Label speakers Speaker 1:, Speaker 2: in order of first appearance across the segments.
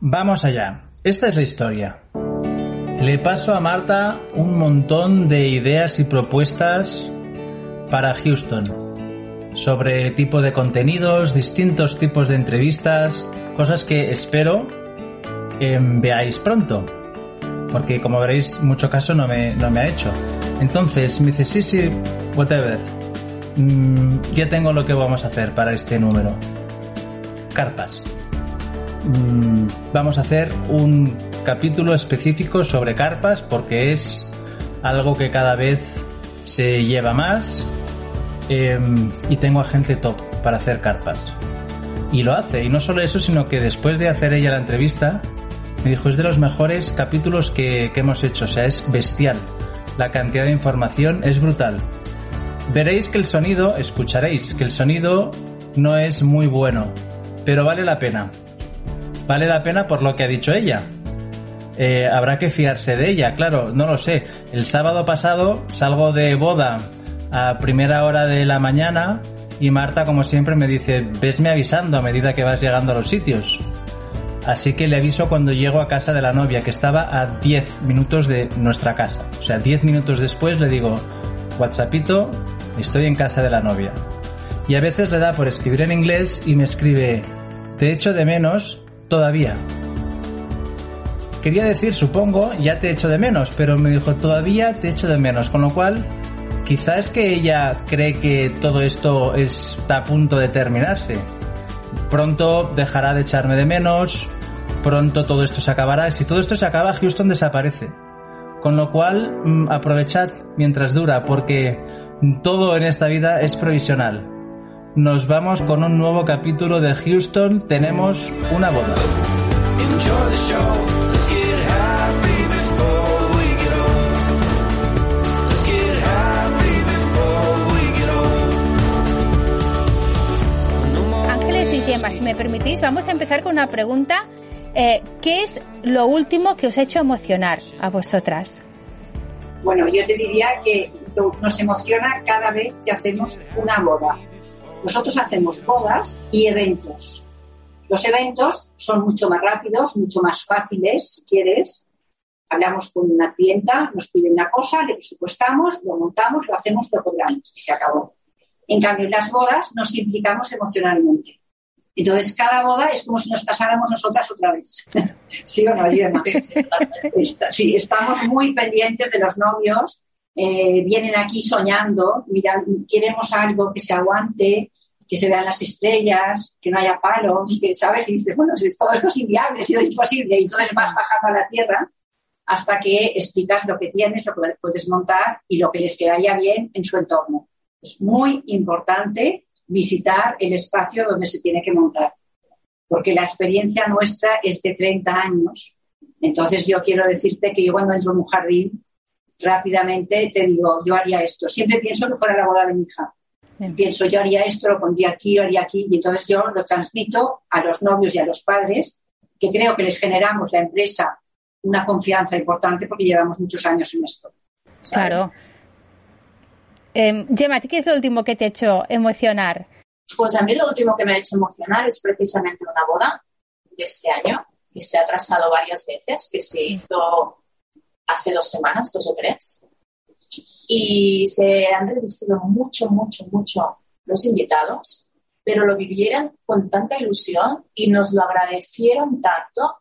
Speaker 1: Vamos allá. Esta es la historia. Le paso a Marta un montón de ideas y propuestas para Houston sobre tipo de contenidos, distintos tipos de entrevistas, cosas que espero veáis pronto. Porque como veréis, mucho caso no me, no me ha hecho. Entonces me dice, sí, sí, whatever. Mm, ya tengo lo que vamos a hacer para este número carpas. Mm, vamos a hacer un capítulo específico sobre carpas porque es algo que cada vez se lleva más em, y tengo a gente top para hacer carpas. Y lo hace, y no solo eso, sino que después de hacer ella la entrevista, me dijo, es de los mejores capítulos que, que hemos hecho, o sea, es bestial. La cantidad de información es brutal. Veréis que el sonido, escucharéis que el sonido no es muy bueno, pero vale la pena. Vale la pena por lo que ha dicho ella. Eh, habrá que fiarse de ella, claro, no lo sé. El sábado pasado salgo de boda a primera hora de la mañana y Marta, como siempre, me dice, vesme avisando a medida que vas llegando a los sitios. Así que le aviso cuando llego a casa de la novia, que estaba a 10 minutos de nuestra casa. O sea, 10 minutos después le digo, WhatsAppito, estoy en casa de la novia. Y a veces le da por escribir en inglés y me escribe, te echo de menos todavía. Quería decir, supongo, ya te echo de menos, pero me dijo, todavía te echo de menos, con lo cual quizás que ella cree que todo esto está a punto de terminarse. Pronto dejará de echarme de menos, pronto todo esto se acabará. Si todo esto se acaba, Houston desaparece. Con lo cual, mm, aprovechad mientras dura, porque todo en esta vida es provisional nos vamos con un nuevo capítulo de Houston. Tenemos una boda.
Speaker 2: Ángeles y Gemma, si me permitís, vamos a empezar con una pregunta. Eh, ¿Qué es lo último que os ha hecho emocionar a vosotras?
Speaker 3: Bueno, yo te diría que nos emociona cada vez que hacemos una boda nosotros hacemos bodas y eventos. Los eventos son mucho más rápidos, mucho más fáciles, si quieres. Hablamos con una clienta, nos pide una cosa, le presupuestamos, lo montamos, lo hacemos, lo cobramos y se acabó. En cambio, en las bodas nos implicamos emocionalmente. Entonces, cada boda es como si nos casáramos nosotras otra vez. ¿Sí o no, Gemma? Sí, sí, sí, estamos muy pendientes de los novios, eh, vienen aquí soñando, mira, queremos algo que se aguante, que se vean las estrellas, que no haya palos, que, ¿sabes? Y dices, bueno, todo esto es inviable, ha sido imposible, y entonces vas bajando a la tierra hasta que explicas lo que tienes, lo que puedes montar y lo que les quedaría bien en su entorno. Es muy importante visitar el espacio donde se tiene que montar, porque la experiencia nuestra es de 30 años. Entonces yo quiero decirte que yo cuando entro en un jardín rápidamente te digo, yo haría esto. Siempre pienso que fuera la boda de mi hija. Pienso, yo haría esto, lo pondría aquí, lo haría aquí, y entonces yo lo transmito a los novios y a los padres, que creo que les generamos la empresa una confianza importante porque llevamos muchos años en esto.
Speaker 2: Claro. Eh, Gemma, ¿qué es lo último que te ha hecho emocionar?
Speaker 4: Pues a mí lo último que me ha hecho emocionar es precisamente una boda de este año, que se ha atrasado varias veces, que se hizo hace dos semanas, dos o tres, y se han reducido mucho, mucho, mucho los invitados, pero lo vivieron con tanta ilusión y nos lo agradecieron tanto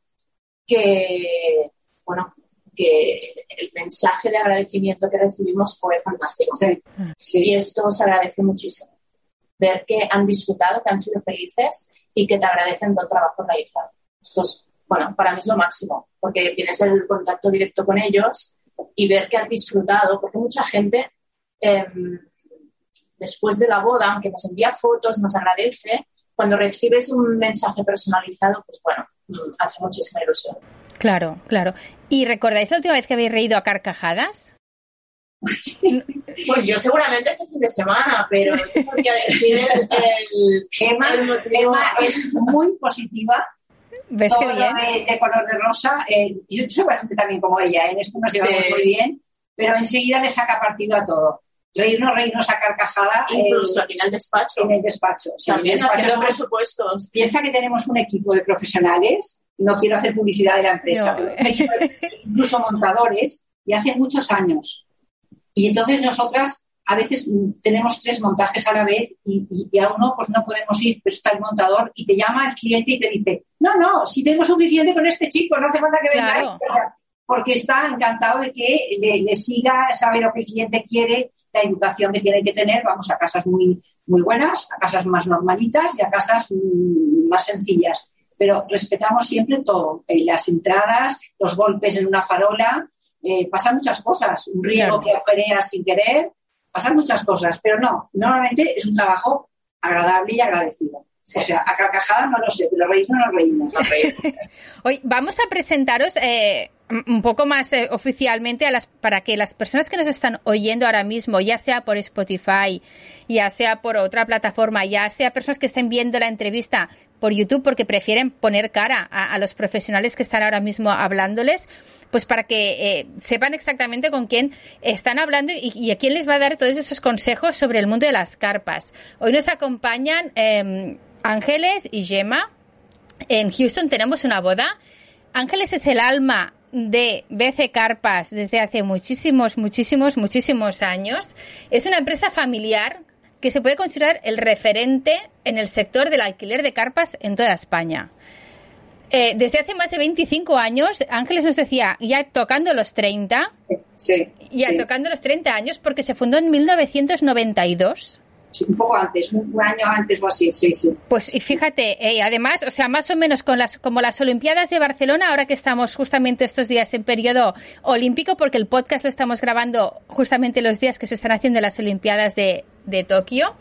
Speaker 4: que, bueno, que el mensaje de agradecimiento que recibimos fue fantástico. Y esto se agradece muchísimo. Ver que han disfrutado, que han sido felices y que te agradecen todo el trabajo realizado. Esto es, bueno, para mí es lo máximo, porque tienes el contacto directo con ellos y ver que han disfrutado, porque mucha gente em, después de la boda, aunque nos envía fotos, nos agradece, cuando recibes un mensaje personalizado, pues bueno, hace muchísima ilusión.
Speaker 2: Claro, claro. ¿Y recordáis la última vez que habéis reído a carcajadas?
Speaker 4: Pues yo seguramente este fin de semana, pero yo podría decir el, el, el
Speaker 3: Gema es muy positiva.
Speaker 2: ¿Ves
Speaker 3: todo
Speaker 2: bien?
Speaker 3: De, de color de rosa. eh, yo soy bastante también como ella, en esto nos llevamos
Speaker 4: Sí.
Speaker 3: muy bien, pero enseguida le saca partido a todo. Reírnos, reírnos a carcajada eh,
Speaker 4: incluso aquí en el despacho.
Speaker 3: en el despacho. Sí, en el
Speaker 4: También
Speaker 3: despacho
Speaker 4: haciendo presupuestos.
Speaker 3: Piensa que tenemos un equipo de profesionales, no quiero hacer publicidad de la empresa,
Speaker 2: No.
Speaker 3: pero incluso montadores, y hace muchos años. Y entonces nosotras a veces tenemos tres montajes a la vez y, y- y a uno pues no podemos ir, pero está el montador y te llama el cliente y te dice, no, no, si tengo suficiente con este chico, no hace falta que vengáis.
Speaker 2: Claro.
Speaker 3: O sea, porque está encantado de que le, le siga, sabe lo que el cliente quiere, la educación que tiene que tener. Vamos a casas muy, muy buenas, a casas más normalitas y a casas mm, más sencillas. Pero respetamos siempre todo, eh, las entradas, los golpes en una farola, eh, pasan muchas cosas, un riego
Speaker 2: Claro.
Speaker 3: que agujereas sin querer, pasan muchas cosas, pero no, normalmente es un trabajo agradable y agradecido. O sea, a carcajada no lo sé, pero reírnos nos reímos.
Speaker 2: Hoy vamos a presentaros eh, un poco más eh, oficialmente a las, para que las personas que nos están oyendo ahora mismo, ya sea por Spotify, ya sea por otra plataforma, ya sea personas que estén viendo la entrevista por YouTube porque prefieren poner cara a, los profesionales que están ahora mismo hablándoles, pues para que eh, sepan exactamente con quién están hablando y, a quién les va a dar todos esos consejos sobre el mundo de las carpas. Hoy nos acompañan eh, Ángeles y Gemma. En Houston tenemos una boda. Ángeles es el alma de BC Carpas desde hace muchísimos, muchísimos, muchísimos años. Es una empresa familiar que se puede considerar el referente en el sector del alquiler de carpas en toda España. Eh, desde hace más de 25 años, Ángeles nos decía, ya tocando los 30,
Speaker 3: Sí,
Speaker 2: ya
Speaker 3: sí.
Speaker 2: tocando los 30 años, porque se fundó en 1992.
Speaker 3: Un poco antes, un, un año antes o así, sí, sí.
Speaker 2: Pues y fíjate, eh, además, o sea, más o menos con las como las Olimpiadas de Barcelona, ahora que estamos justamente estos días en periodo olímpico, porque el podcast lo estamos grabando justamente los días que se están haciendo las Olimpiadas de, de Tokio.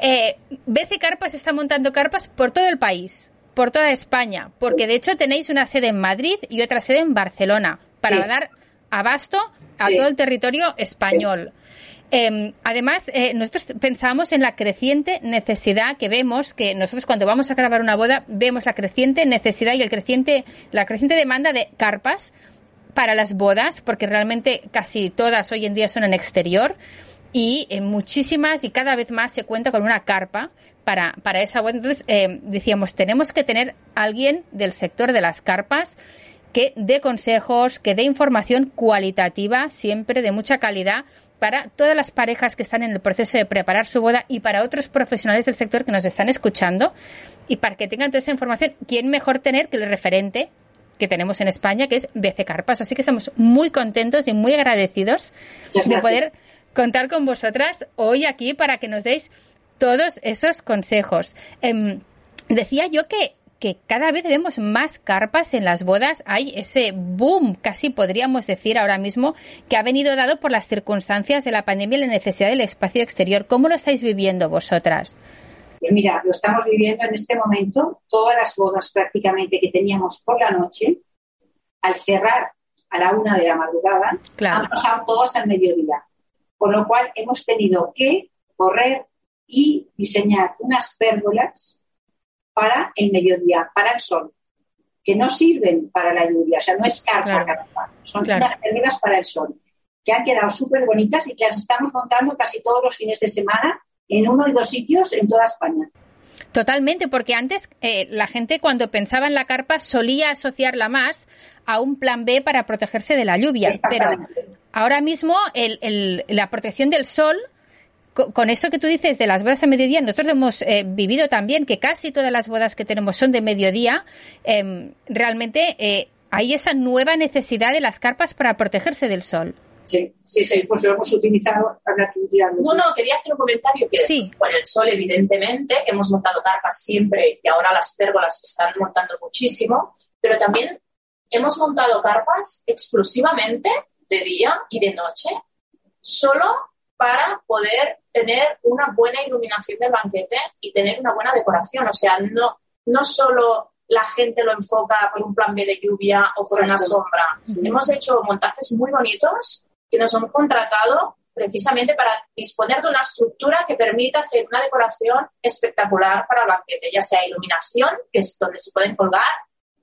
Speaker 2: Eh, BC Carpas está montando carpas por todo el país, por toda España, porque de hecho tenéis una sede en Madrid y otra sede en Barcelona, para
Speaker 3: Sí.
Speaker 2: dar abasto a
Speaker 3: Sí.
Speaker 2: todo el territorio español. Eh, además, eh, nosotros pensamos en la creciente necesidad que vemos, que nosotros cuando vamos a grabar una boda vemos la creciente necesidad y el creciente, la creciente demanda de carpas para las bodas, porque realmente casi todas hoy en día son en exterior y en muchísimas y cada vez más se cuenta con una carpa para, para esa boda. Entonces, eh, decíamos, tenemos que tener alguien del sector de las carpas que dé consejos, que dé información cualitativa, siempre de mucha calidad, para todas las parejas que están en el proceso de preparar su boda y para otros profesionales del sector que nos están escuchando y para que tengan toda esa información, ¿quién mejor tener que el referente que tenemos en España, que es BC Carpas? Así que estamos muy contentos y muy agradecidos de poder contar con vosotras hoy aquí para que nos deis todos esos consejos. Em, decía yo que, que cada vez vemos más carpas en las bodas. Hay ese boom, casi podríamos decir ahora mismo, que ha venido dado por las circunstancias de la pandemia y la necesidad del espacio exterior. ¿Cómo lo estáis viviendo vosotras?
Speaker 3: Pues mira, lo estamos viviendo en este momento. Todas las bodas prácticamente que teníamos por la noche, al cerrar a la una de la madrugada,
Speaker 2: Claro.
Speaker 3: han pasado todas al mediodía. Con lo cual hemos tenido que correr y diseñar unas pérgolas para el mediodía, para el sol, que no sirven para la lluvia, o sea, no es carpa,
Speaker 2: Claro.
Speaker 3: carpa, son
Speaker 2: Claro.
Speaker 3: unas para el sol, que han quedado súper bonitas y que las estamos montando casi todos los fines de semana en uno y dos sitios en toda España.
Speaker 2: Totalmente, porque antes eh, la gente cuando pensaba en la carpa solía asociarla más a un plan B para protegerse de la lluvia, pero ahora mismo el- el- la protección del sol, con esto que tú dices de las bodas a mediodía, nosotros lo hemos eh, vivido también, que casi todas las bodas que tenemos son de mediodía, em, realmente eh, hay esa nueva necesidad de las carpas para protegerse del sol.
Speaker 3: Sí, sí, sí, pues lo hemos utilizado. Tía,
Speaker 4: No, no, quería hacer un comentario que
Speaker 2: Sí.
Speaker 4: por el sol, evidentemente, que hemos montado carpas siempre y ahora las pérgolas se están montando muchísimo, pero también hemos montado carpas exclusivamente de día y de noche, solo para poder tener una buena iluminación del banquete y tener una buena decoración. O sea, no, no solo la gente lo enfoca por un plan B de lluvia o por una sombra. Hemos hecho montajes muy bonitos que nos han contratado precisamente para disponer de una estructura que permita hacer una decoración espectacular para el banquete, ya sea iluminación, que es donde se pueden colgar,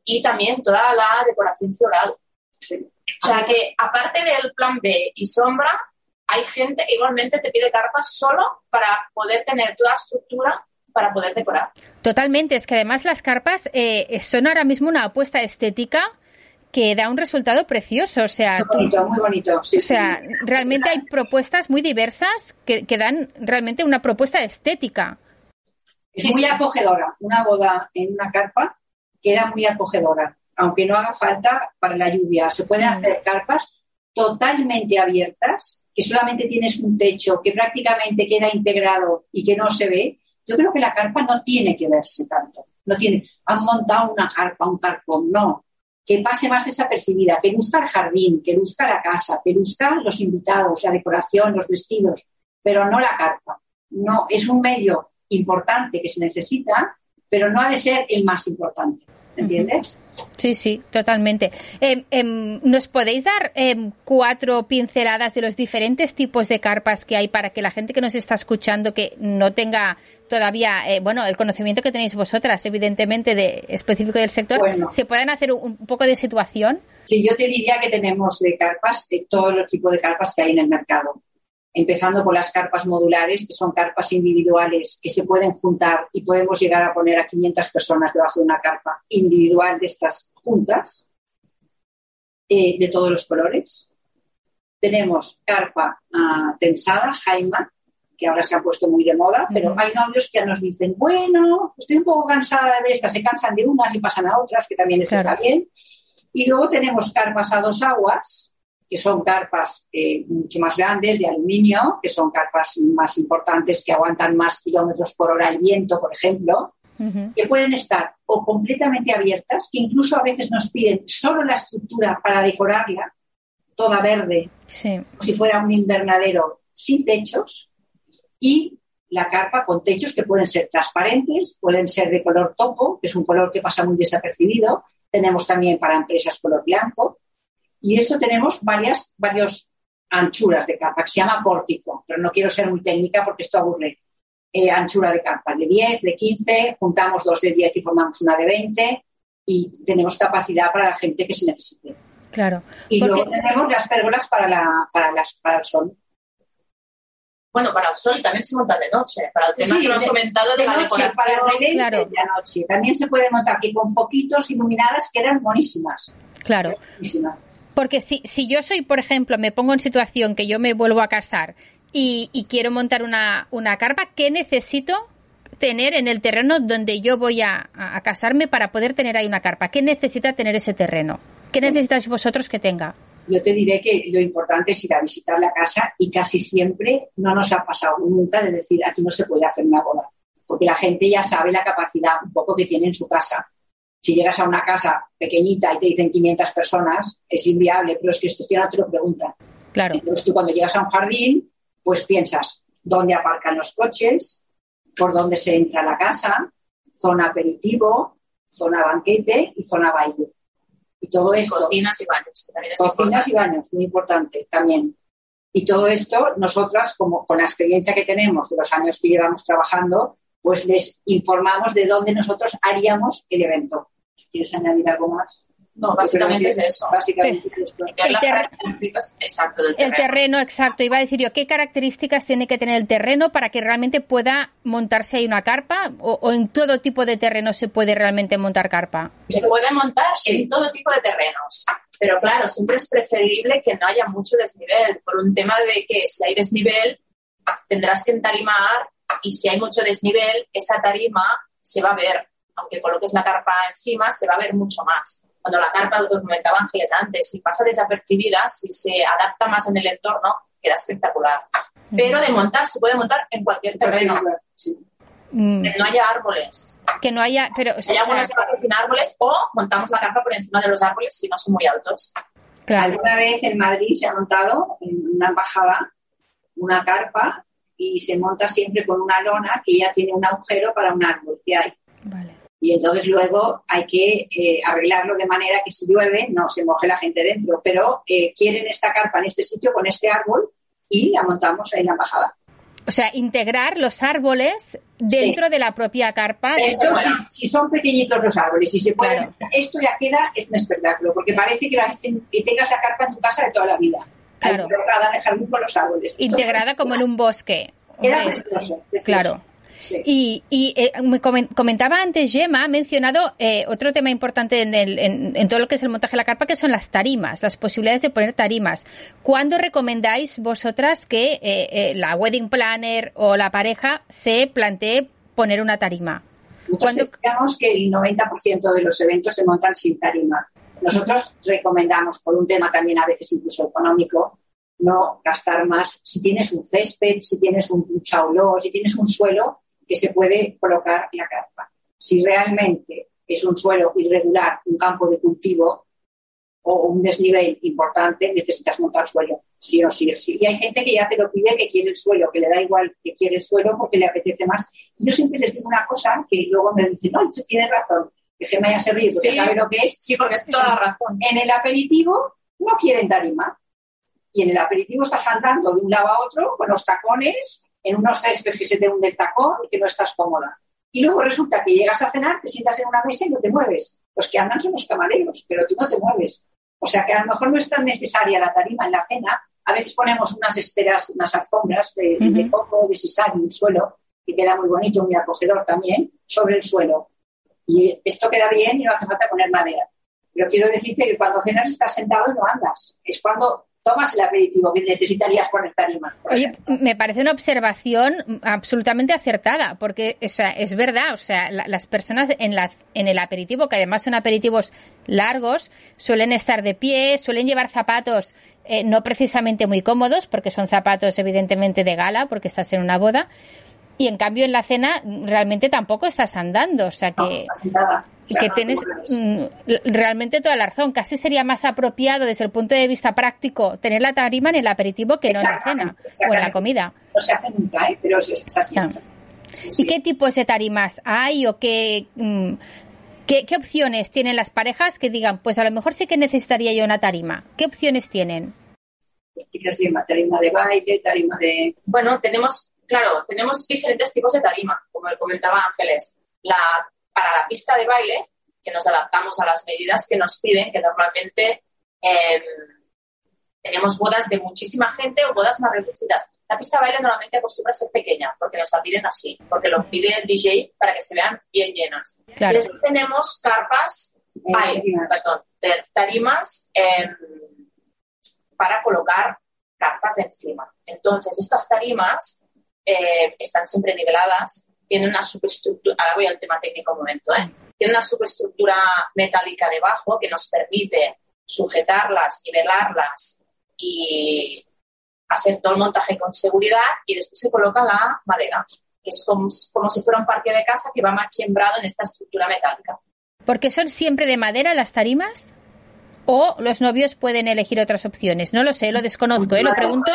Speaker 4: y también toda la decoración floral. O sea que aparte del plan B y sombra, hay gente que igualmente te pide carpas solo para poder tener toda la estructura para poder decorar.
Speaker 2: Totalmente, es que además las carpas eh, son ahora mismo una apuesta estética que da un resultado precioso. O sea,
Speaker 3: muy bonito, muy bonito.
Speaker 2: o sea, realmente hay propuestas muy diversas que, que, dan realmente una propuesta estética.
Speaker 3: Es muy acogedora. Una boda en una carpa que era muy acogedora, aunque no haga falta para la lluvia. Se pueden mm. hacer carpas totalmente abiertas, que solamente tienes un techo que prácticamente queda integrado y que no se ve. Yo creo que la carpa no tiene que verse tanto. No tiene, han montado una carpa, un carpón, no que pase más desapercibida, que luzca el jardín, que luzca la casa, que luzca los invitados, la decoración, los vestidos, pero no la carpa. No, es un medio importante que se necesita, pero no ha de ser el más importante. ¿Entiendes?
Speaker 2: Sí, sí, totalmente. Eh, eh, ¿Nos podéis dar eh, cuatro pinceladas de los diferentes tipos de carpas que hay para que la gente que nos está escuchando, que no tenga todavía, eh, bueno, el conocimiento que tenéis vosotras, evidentemente, de específico del sector, se puedan hacer un, poco de situación?
Speaker 3: Sí, yo te diría que tenemos de carpas, de todos los tipos de carpas que hay en el mercado empezando por las carpas modulares, que son carpas individuales que se pueden juntar y podemos llegar a poner a 500 personas debajo de una carpa individual de estas juntas, eh, de todos los colores. Tenemos carpa uh, tensada, Jaima, que ahora se han puesto muy de moda, pero hay novios que nos dicen, bueno, estoy un poco cansada de ver estas, se cansan de unas y pasan a otras, que también está bien. Y luego tenemos carpas a dos aguas, que son carpas eh, mucho más grandes, de aluminio, que son carpas más importantes, que aguantan más kilómetros por hora el viento, por ejemplo, que pueden estar o completamente abiertas, que incluso a veces nos piden solo la estructura para decorarla, toda verde, como si fuera un invernadero sin techos, y la carpa con techos que pueden ser transparentes, pueden ser de color topo, que es un color que pasa muy desapercibido. Tenemos también para empresas color blanco, y esto tenemos varias, varias anchuras de capa, que se llama pórtico, pero no quiero ser muy técnica porque esto aburre. Eh, anchura de capa de 10, de 15, juntamos dos de 10 y formamos una de 20 y tenemos capacidad para la gente que se necesite.
Speaker 2: Claro.
Speaker 3: Y luego tenemos las pérgolas para, la, para, las, para el sol.
Speaker 4: Bueno, para el sol también se monta de noche, para el tema que hemos comentado de, la noche,
Speaker 3: Para el claro. de noche. También se puede montar aquí con foquitos iluminadas que eran buenísimas.
Speaker 2: Claro. Buenísimas. Porque si, si yo soy, por ejemplo, me pongo en situación que yo me vuelvo a casar y, quiero montar una, una carpa, ¿qué necesito tener en el terreno donde yo voy a, casarme para poder tener ahí una carpa? ¿Qué necesita tener ese terreno? ¿Qué necesitáis vosotros que tenga?
Speaker 3: Yo te diré que lo importante es ir a visitar la casa y casi siempre no nos ha pasado nunca de decir aquí no se puede hacer una boda, porque la gente ya sabe la capacidad un poco que tiene en su casa si llegas a una casa pequeñita y te dicen 500 personas, es inviable, pero es que esto ya te lo preguntan.
Speaker 2: Claro.
Speaker 3: Entonces tú cuando llegas a un jardín, pues piensas dónde aparcan los coches, por dónde se entra a la casa, zona aperitivo, zona banquete y zona baile. Y todo esto.
Speaker 4: Cocinas y baños.
Speaker 3: cocinas y baños, muy importante también. Y todo esto, nosotras, como con la experiencia que tenemos de los años que llevamos trabajando, pues les informamos de dónde nosotros haríamos el evento. ¿Quieres añadir algo más?
Speaker 4: No, básicamente es eso.
Speaker 3: Básicamente
Speaker 4: es esto. las características exacto del
Speaker 2: terreno. El terreno, exacto. Iba a decir yo, ¿qué características tiene que tener el terreno para que realmente pueda montarse ahí una carpa? ¿O, en todo tipo de terreno se puede realmente montar carpa?
Speaker 4: Se puede montar en todo tipo de terrenos. Pero claro, siempre es preferible que no haya mucho desnivel, por un tema de que si hay desnivel, tendrás que entarimar y si hay mucho desnivel, esa tarima se va a ver aunque coloques la carpa encima, se va a ver mucho más. Cuando la carpa, lo comentaba Ángeles antes, si pasa desapercibida, si se adapta más en el entorno, queda espectacular. Pero de montar, se puede montar en cualquier terreno. Mm. Que no haya árboles.
Speaker 2: Que no haya, pero...
Speaker 4: Hay algunas partes sin árboles o montamos la carpa por encima de los árboles si no son muy altos.
Speaker 3: Claro. Alguna vez en Madrid se ha montado en una embajada una carpa y se monta siempre con una lona que ya tiene un agujero para un árbol que hay. Y entonces luego hay que eh, arreglarlo de manera que si llueve no se moje la gente dentro. Pero eh, quieren esta carpa en este sitio con este árbol y la montamos ahí en la embajada.
Speaker 2: O sea, integrar los árboles dentro de la propia carpa.
Speaker 3: si, son pequeñitos los árboles, si se puede, esto ya queda, es un espectáculo, porque parece que, tengas la carpa en tu casa de toda la vida. Claro. Colocada en el jardín con los árboles.
Speaker 2: Integrada como en un bosque.
Speaker 3: Era precioso,
Speaker 2: Claro. Y, eh, me comentaba antes, Gemma, ha mencionado eh, otro tema importante en, el, en, todo lo que es el montaje de la carpa, que son las tarimas, las posibilidades de poner tarimas. ¿Cuándo recomendáis vosotras que eh, la wedding planner o la pareja se plantee poner una tarima?
Speaker 3: Nosotros creemos que el 90% de los eventos se montan sin tarima. Nosotros recomendamos, por un tema también a veces incluso económico, no gastar más. Si tienes un césped, si tienes un chauló, si tienes un suelo, que se puede colocar la carpa. Si realmente es un suelo irregular, un campo de cultivo o un desnivel importante, necesitas montar suelo, sí o sí o sí. Y hay gente que ya te lo pide que quiere el suelo, que le da igual que quiere el suelo porque le apetece más. Yo siempre les digo una cosa que luego me dicen, no, tiene razón, que me haya servido, porque sabe lo que es.
Speaker 4: Sí, porque es toda razón.
Speaker 3: En el aperitivo no quieren tarima. Y en el aperitivo estás andando de un lado a otro con los tacones en unos céspedes que se te hunde el tacón y que no estás cómoda. Y luego resulta que llegas a cenar, te sientas en una mesa y no te mueves. Los que andan son los camareros, pero tú no te mueves. O sea que a lo mejor no es tan necesaria la tarima en la cena. A veces ponemos unas esteras, unas alfombras de, de coco, de sisal en el suelo, que queda muy bonito, muy acogedor también, sobre el suelo. Y esto queda bien y no hace falta poner madera. Pero quiero decirte que cuando cenas estás sentado y no andas. Es cuando tomas el aperitivo que necesitarías poner tarima.
Speaker 2: Oye, me parece una observación absolutamente acertada, porque es verdad, o sea, las personas en, la, en el aperitivo, que además son aperitivos largos, suelen estar de pie, suelen llevar zapatos eh, no precisamente muy cómodos, porque son zapatos evidentemente de gala, porque estás en una boda, y en cambio en la cena realmente tampoco estás andando, o sea que... y que tienes mm, realmente toda la razón. Casi sería más apropiado desde el punto de vista práctico tener la tarima en el aperitivo que no en la cena o en la comida.
Speaker 3: No se hace nunca, ¿eh? pero es, así.
Speaker 2: ¿Y qué tipos de tarimas hay o qué, mm, qué, qué, opciones tienen las parejas que digan, pues a lo mejor sí que necesitaría yo una tarima? ¿Qué opciones tienen?
Speaker 3: Tarima de baile, tarima de...
Speaker 4: Bueno, tenemos claro, tenemos diferentes tipos de tarima, como comentaba Ángeles. La, para la pista de baile, que nos adaptamos a las medidas que nos piden, que normalmente em, tenemos bodas de muchísima gente o bodas más reducidas. La pista de baile normalmente acostumbra a ser pequeña, porque nos la piden así, porque lo pide el DJ para que se vean bien llenas. Y después tenemos carpas, perdón, tarimas em, para colocar carpas encima. Entonces, estas tarimas eh, están siempre niveladas, tienen una superestructura, ahora voy al tema técnico un momento, ¿eh? tiene una superestructura metálica debajo que nos permite sujetarlas, nivelarlas y hacer todo el montaje con seguridad y después se coloca la madera, que es como, si fuera un parque de casa que va machembrado en esta estructura metálica.
Speaker 2: ¿Porque son siempre de madera las tarimas? ¿O los novios pueden elegir otras opciones? No lo sé, lo desconozco, ¿eh? lo pregunto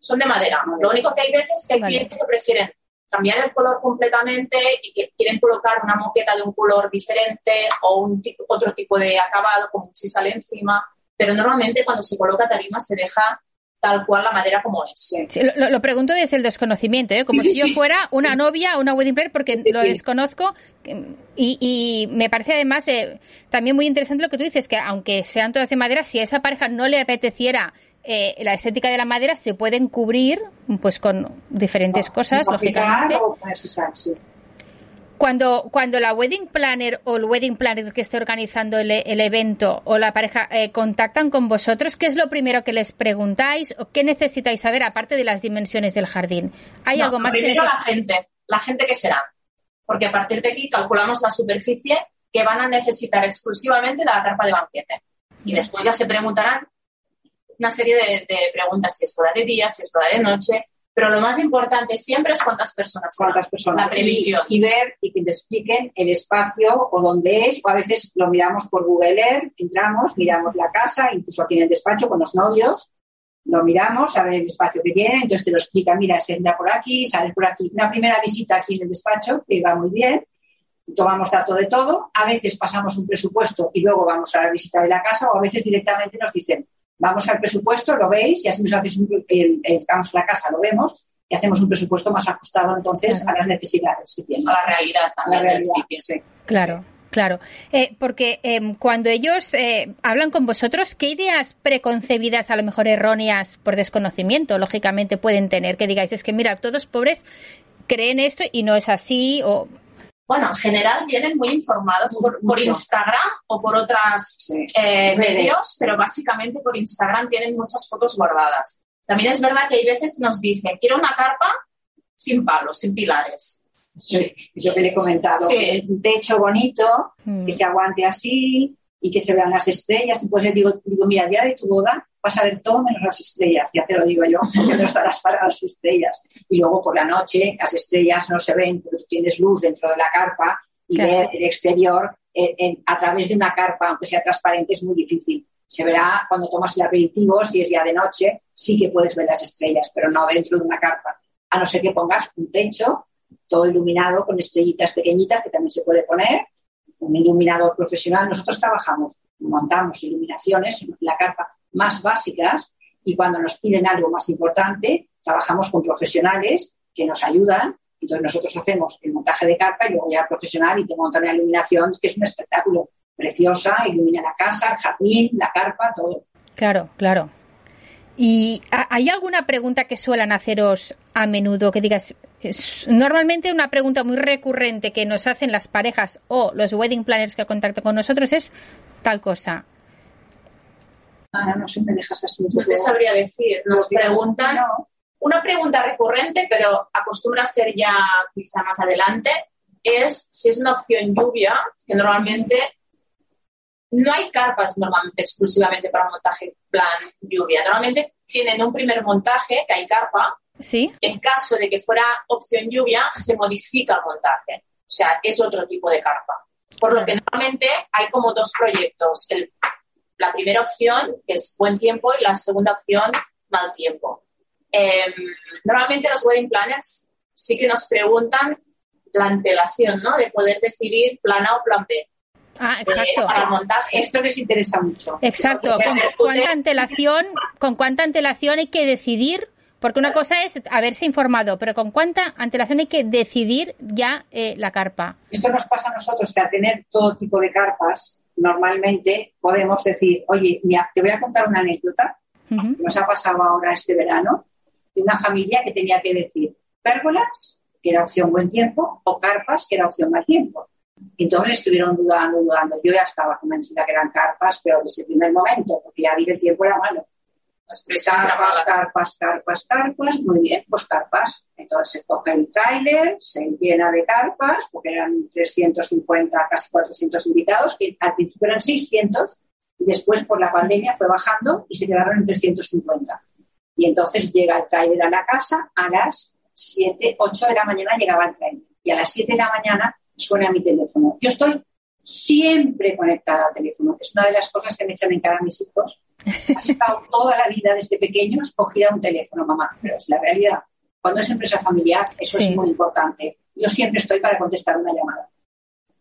Speaker 4: son de madera. Lo único que hay veces que hay clientes que prefieren cambiar el color completamente y que quieren colocar una moqueta de un color diferente o un otro tipo de acabado como un chisal encima, pero normalmente cuando se coloca tarima se deja tal cual la madera como es.
Speaker 2: lo, pregunto desde el desconocimiento, ¿eh? como si yo fuera una novia o una wedding planner porque lo desconozco y, y me parece además eh, también muy interesante lo que tú dices, que aunque sean todas de madera, si a esa pareja no le apeteciera eh, la estética de la madera se pueden cubrir pues con diferentes cosas, lógicamente. Cuando, cuando la wedding planner o el wedding planner que esté organizando el, evento o la pareja eh, contactan con vosotros, ¿qué es lo primero que les preguntáis o qué necesitáis saber aparte de las dimensiones del jardín? ¿Hay algo más
Speaker 4: que la gente, la gente que será, porque a partir de aquí calculamos la superficie que van a necesitar exclusivamente de la carpa de banquete. Y después ya se preguntarán una serie de, preguntas, si es boda de día, si es boda de noche, pero lo más importante siempre es cuántas personas.
Speaker 3: Cuántas personas.
Speaker 4: La previsión.
Speaker 3: Y, ver y que te expliquen el espacio o dónde es, o a veces lo miramos por Google Earth, entramos, miramos la casa, incluso aquí en el despacho con los novios, lo miramos, a ver el espacio que tiene, entonces te lo explica, mira, se entra por aquí, sale por aquí. Una primera visita aquí en el despacho, que va muy bien, tomamos dato de todo, a veces pasamos un presupuesto y luego vamos a la visita de la casa o a veces directamente nos dicen, vamos al presupuesto, lo veis y así nos haces un, el, vamos a la casa, lo vemos y hacemos un presupuesto más ajustado entonces a las necesidades que tienen.
Speaker 4: A la realidad,
Speaker 3: a la realidad,
Speaker 2: sí. Claro. Claro, eh, porque em, cuando ellos eh, hablan con vosotros, ¿qué ideas preconcebidas, a lo mejor erróneas por desconocimiento, lógicamente pueden tener? Que digáis, es que mira, todos pobres creen esto y no es así, o
Speaker 4: bueno, en general vienen muy informados por, Instagram o por otros eh, medios, pero básicamente por Instagram tienen muchas fotos guardadas. También es verdad que hay veces que nos dicen, quiero una carpa sin palos, sin pilares.
Speaker 3: Sí, yo que le he comentado, un techo bonito, mm. que se aguante así y que se vean las estrellas. Y pues digo, digo, mira, el día de tu boda vas a ver todo menos las estrellas, ya te lo digo yo, porque no estarás para las estrellas. Y luego por la noche las estrellas no se ven, pero tú tienes luz dentro de la carpa y ver el exterior eh, a través de una carpa, aunque sea transparente, es muy difícil. Se verá cuando tomas el aperitivo, si es ya de noche, sí que puedes ver las estrellas, pero no dentro de una carpa. A no ser que pongas un techo todo iluminado con estrellitas pequeñitas que también se puede poner, un iluminador profesional. Nosotros trabajamos, montamos iluminaciones la carpa más básicas y cuando nos piden algo más importante, trabajamos con profesionales que nos ayudan. Entonces nosotros hacemos el montaje de carpa y luego ya profesional y te montan la iluminación, que es un espectáculo preciosa, ilumina la casa, el jardín, la carpa, todo.
Speaker 2: Claro, claro. ¿Y hay alguna pregunta que suelen haceros a menudo que digas, normalmente una pregunta muy recurrente que nos hacen las parejas o los wedding planners que contactan con nosotros es tal cosa.
Speaker 3: Ahora no sé, me dejas así.
Speaker 4: No te sabría decir. Nos preguntan una pregunta recurrente, pero acostumbra a ser ya quizá más adelante, es si es una opción lluvia, que normalmente no hay carpas normalmente exclusivamente para montaje plan lluvia. Normalmente tienen un primer montaje, que hay carpa.
Speaker 2: Sí.
Speaker 4: En caso de que fuera opción lluvia, se modifica el montaje. O sea, es otro tipo de carpa. Por lo que normalmente hay como dos proyectos. El la primera opción, que es buen tiempo, y la segunda opción, mal tiempo. Em, normalmente los wedding planners sí que nos preguntan la antelación, ¿no? De poder decidir plan A o plan B.
Speaker 2: Ah, exacto.
Speaker 4: para el montaje.
Speaker 3: Esto les interesa mucho.
Speaker 2: Exacto. ¿Con cuánta antelación, con cuánta antelación hay que decidir? Porque una cosa es haberse informado, pero con cuánta antelación hay que decidir ya eh, la carpa.
Speaker 3: Esto nos pasa a nosotros que a tener todo tipo de carpas, normalmente podemos decir, oye, mira, te voy a contar una anécdota que nos ha pasado ahora este verano de una familia que tenía que decir pérgolas, que era opción buen tiempo, o carpas, que era opción mal tiempo. Entonces estuvieron dudando, dudando. Yo ya estaba convencida que eran carpas, pero desde el primer momento, porque ya vi que el tiempo era malo. Carpas, carpas, carpas, carpas, muy bien, pues carpas. Entonces se coge el tráiler, se llena de carpas, porque eran 350, casi 400 invitados, que al principio eran 600, y después por la pandemia fue bajando y se quedaron en 350. Y entonces llega el tráiler a la casa a las 7, 8 de la mañana llegaba el tráiler. Y a las 7 de la mañana suena mi teléfono. Yo estoy siempre conectada al teléfono, que es una de las cosas que me echan en cara a mis hijos. Has estado toda la vida desde pequeños escogida un teléfono, mamá, pero es la realidad. Cuando es empresa familiar, eso es muy importante. Yo siempre estoy para contestar una llamada.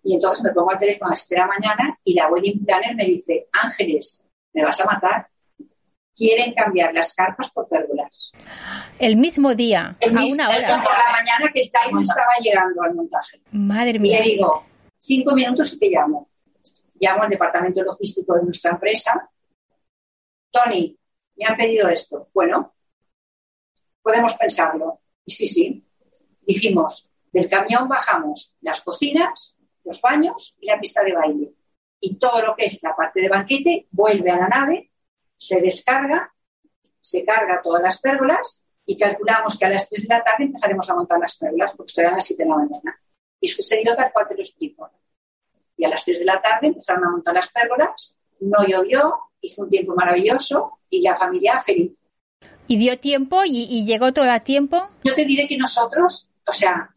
Speaker 3: Y entonces me pongo al teléfono a las 7 de la mañana y la wedding planner me dice, Ángeles, me vas a matar. Quieren cambiar las carpas por pérgolas.
Speaker 2: El mismo día, a una hora.
Speaker 3: Por la mañana que el time estaba llegando al montaje.
Speaker 2: Madre mía.
Speaker 3: Y le digo, cinco minutos y te llamo. Llamo al departamento logístico de nuestra empresa. Tony, me han pedido esto. Bueno, podemos pensarlo. Y sí, sí. Dijimos, del camión bajamos las cocinas, los baños y la pista de baile. Y todo lo que es la parte de banquete vuelve a la nave, se descarga, se carga todas las pérgolas y calculamos que a las 3 de la tarde empezaremos a montar las pérgolas porque estoy a las 7 de la mañana. Y sucedió tal cual te lo explico. Y a las 3 de la tarde empezaron a montar las pérgolas, no llovió, hizo un tiempo maravilloso y la familia feliz.
Speaker 2: ¿Y dio tiempo y, llegó todo a tiempo?
Speaker 3: Yo te diré que nosotros, o sea,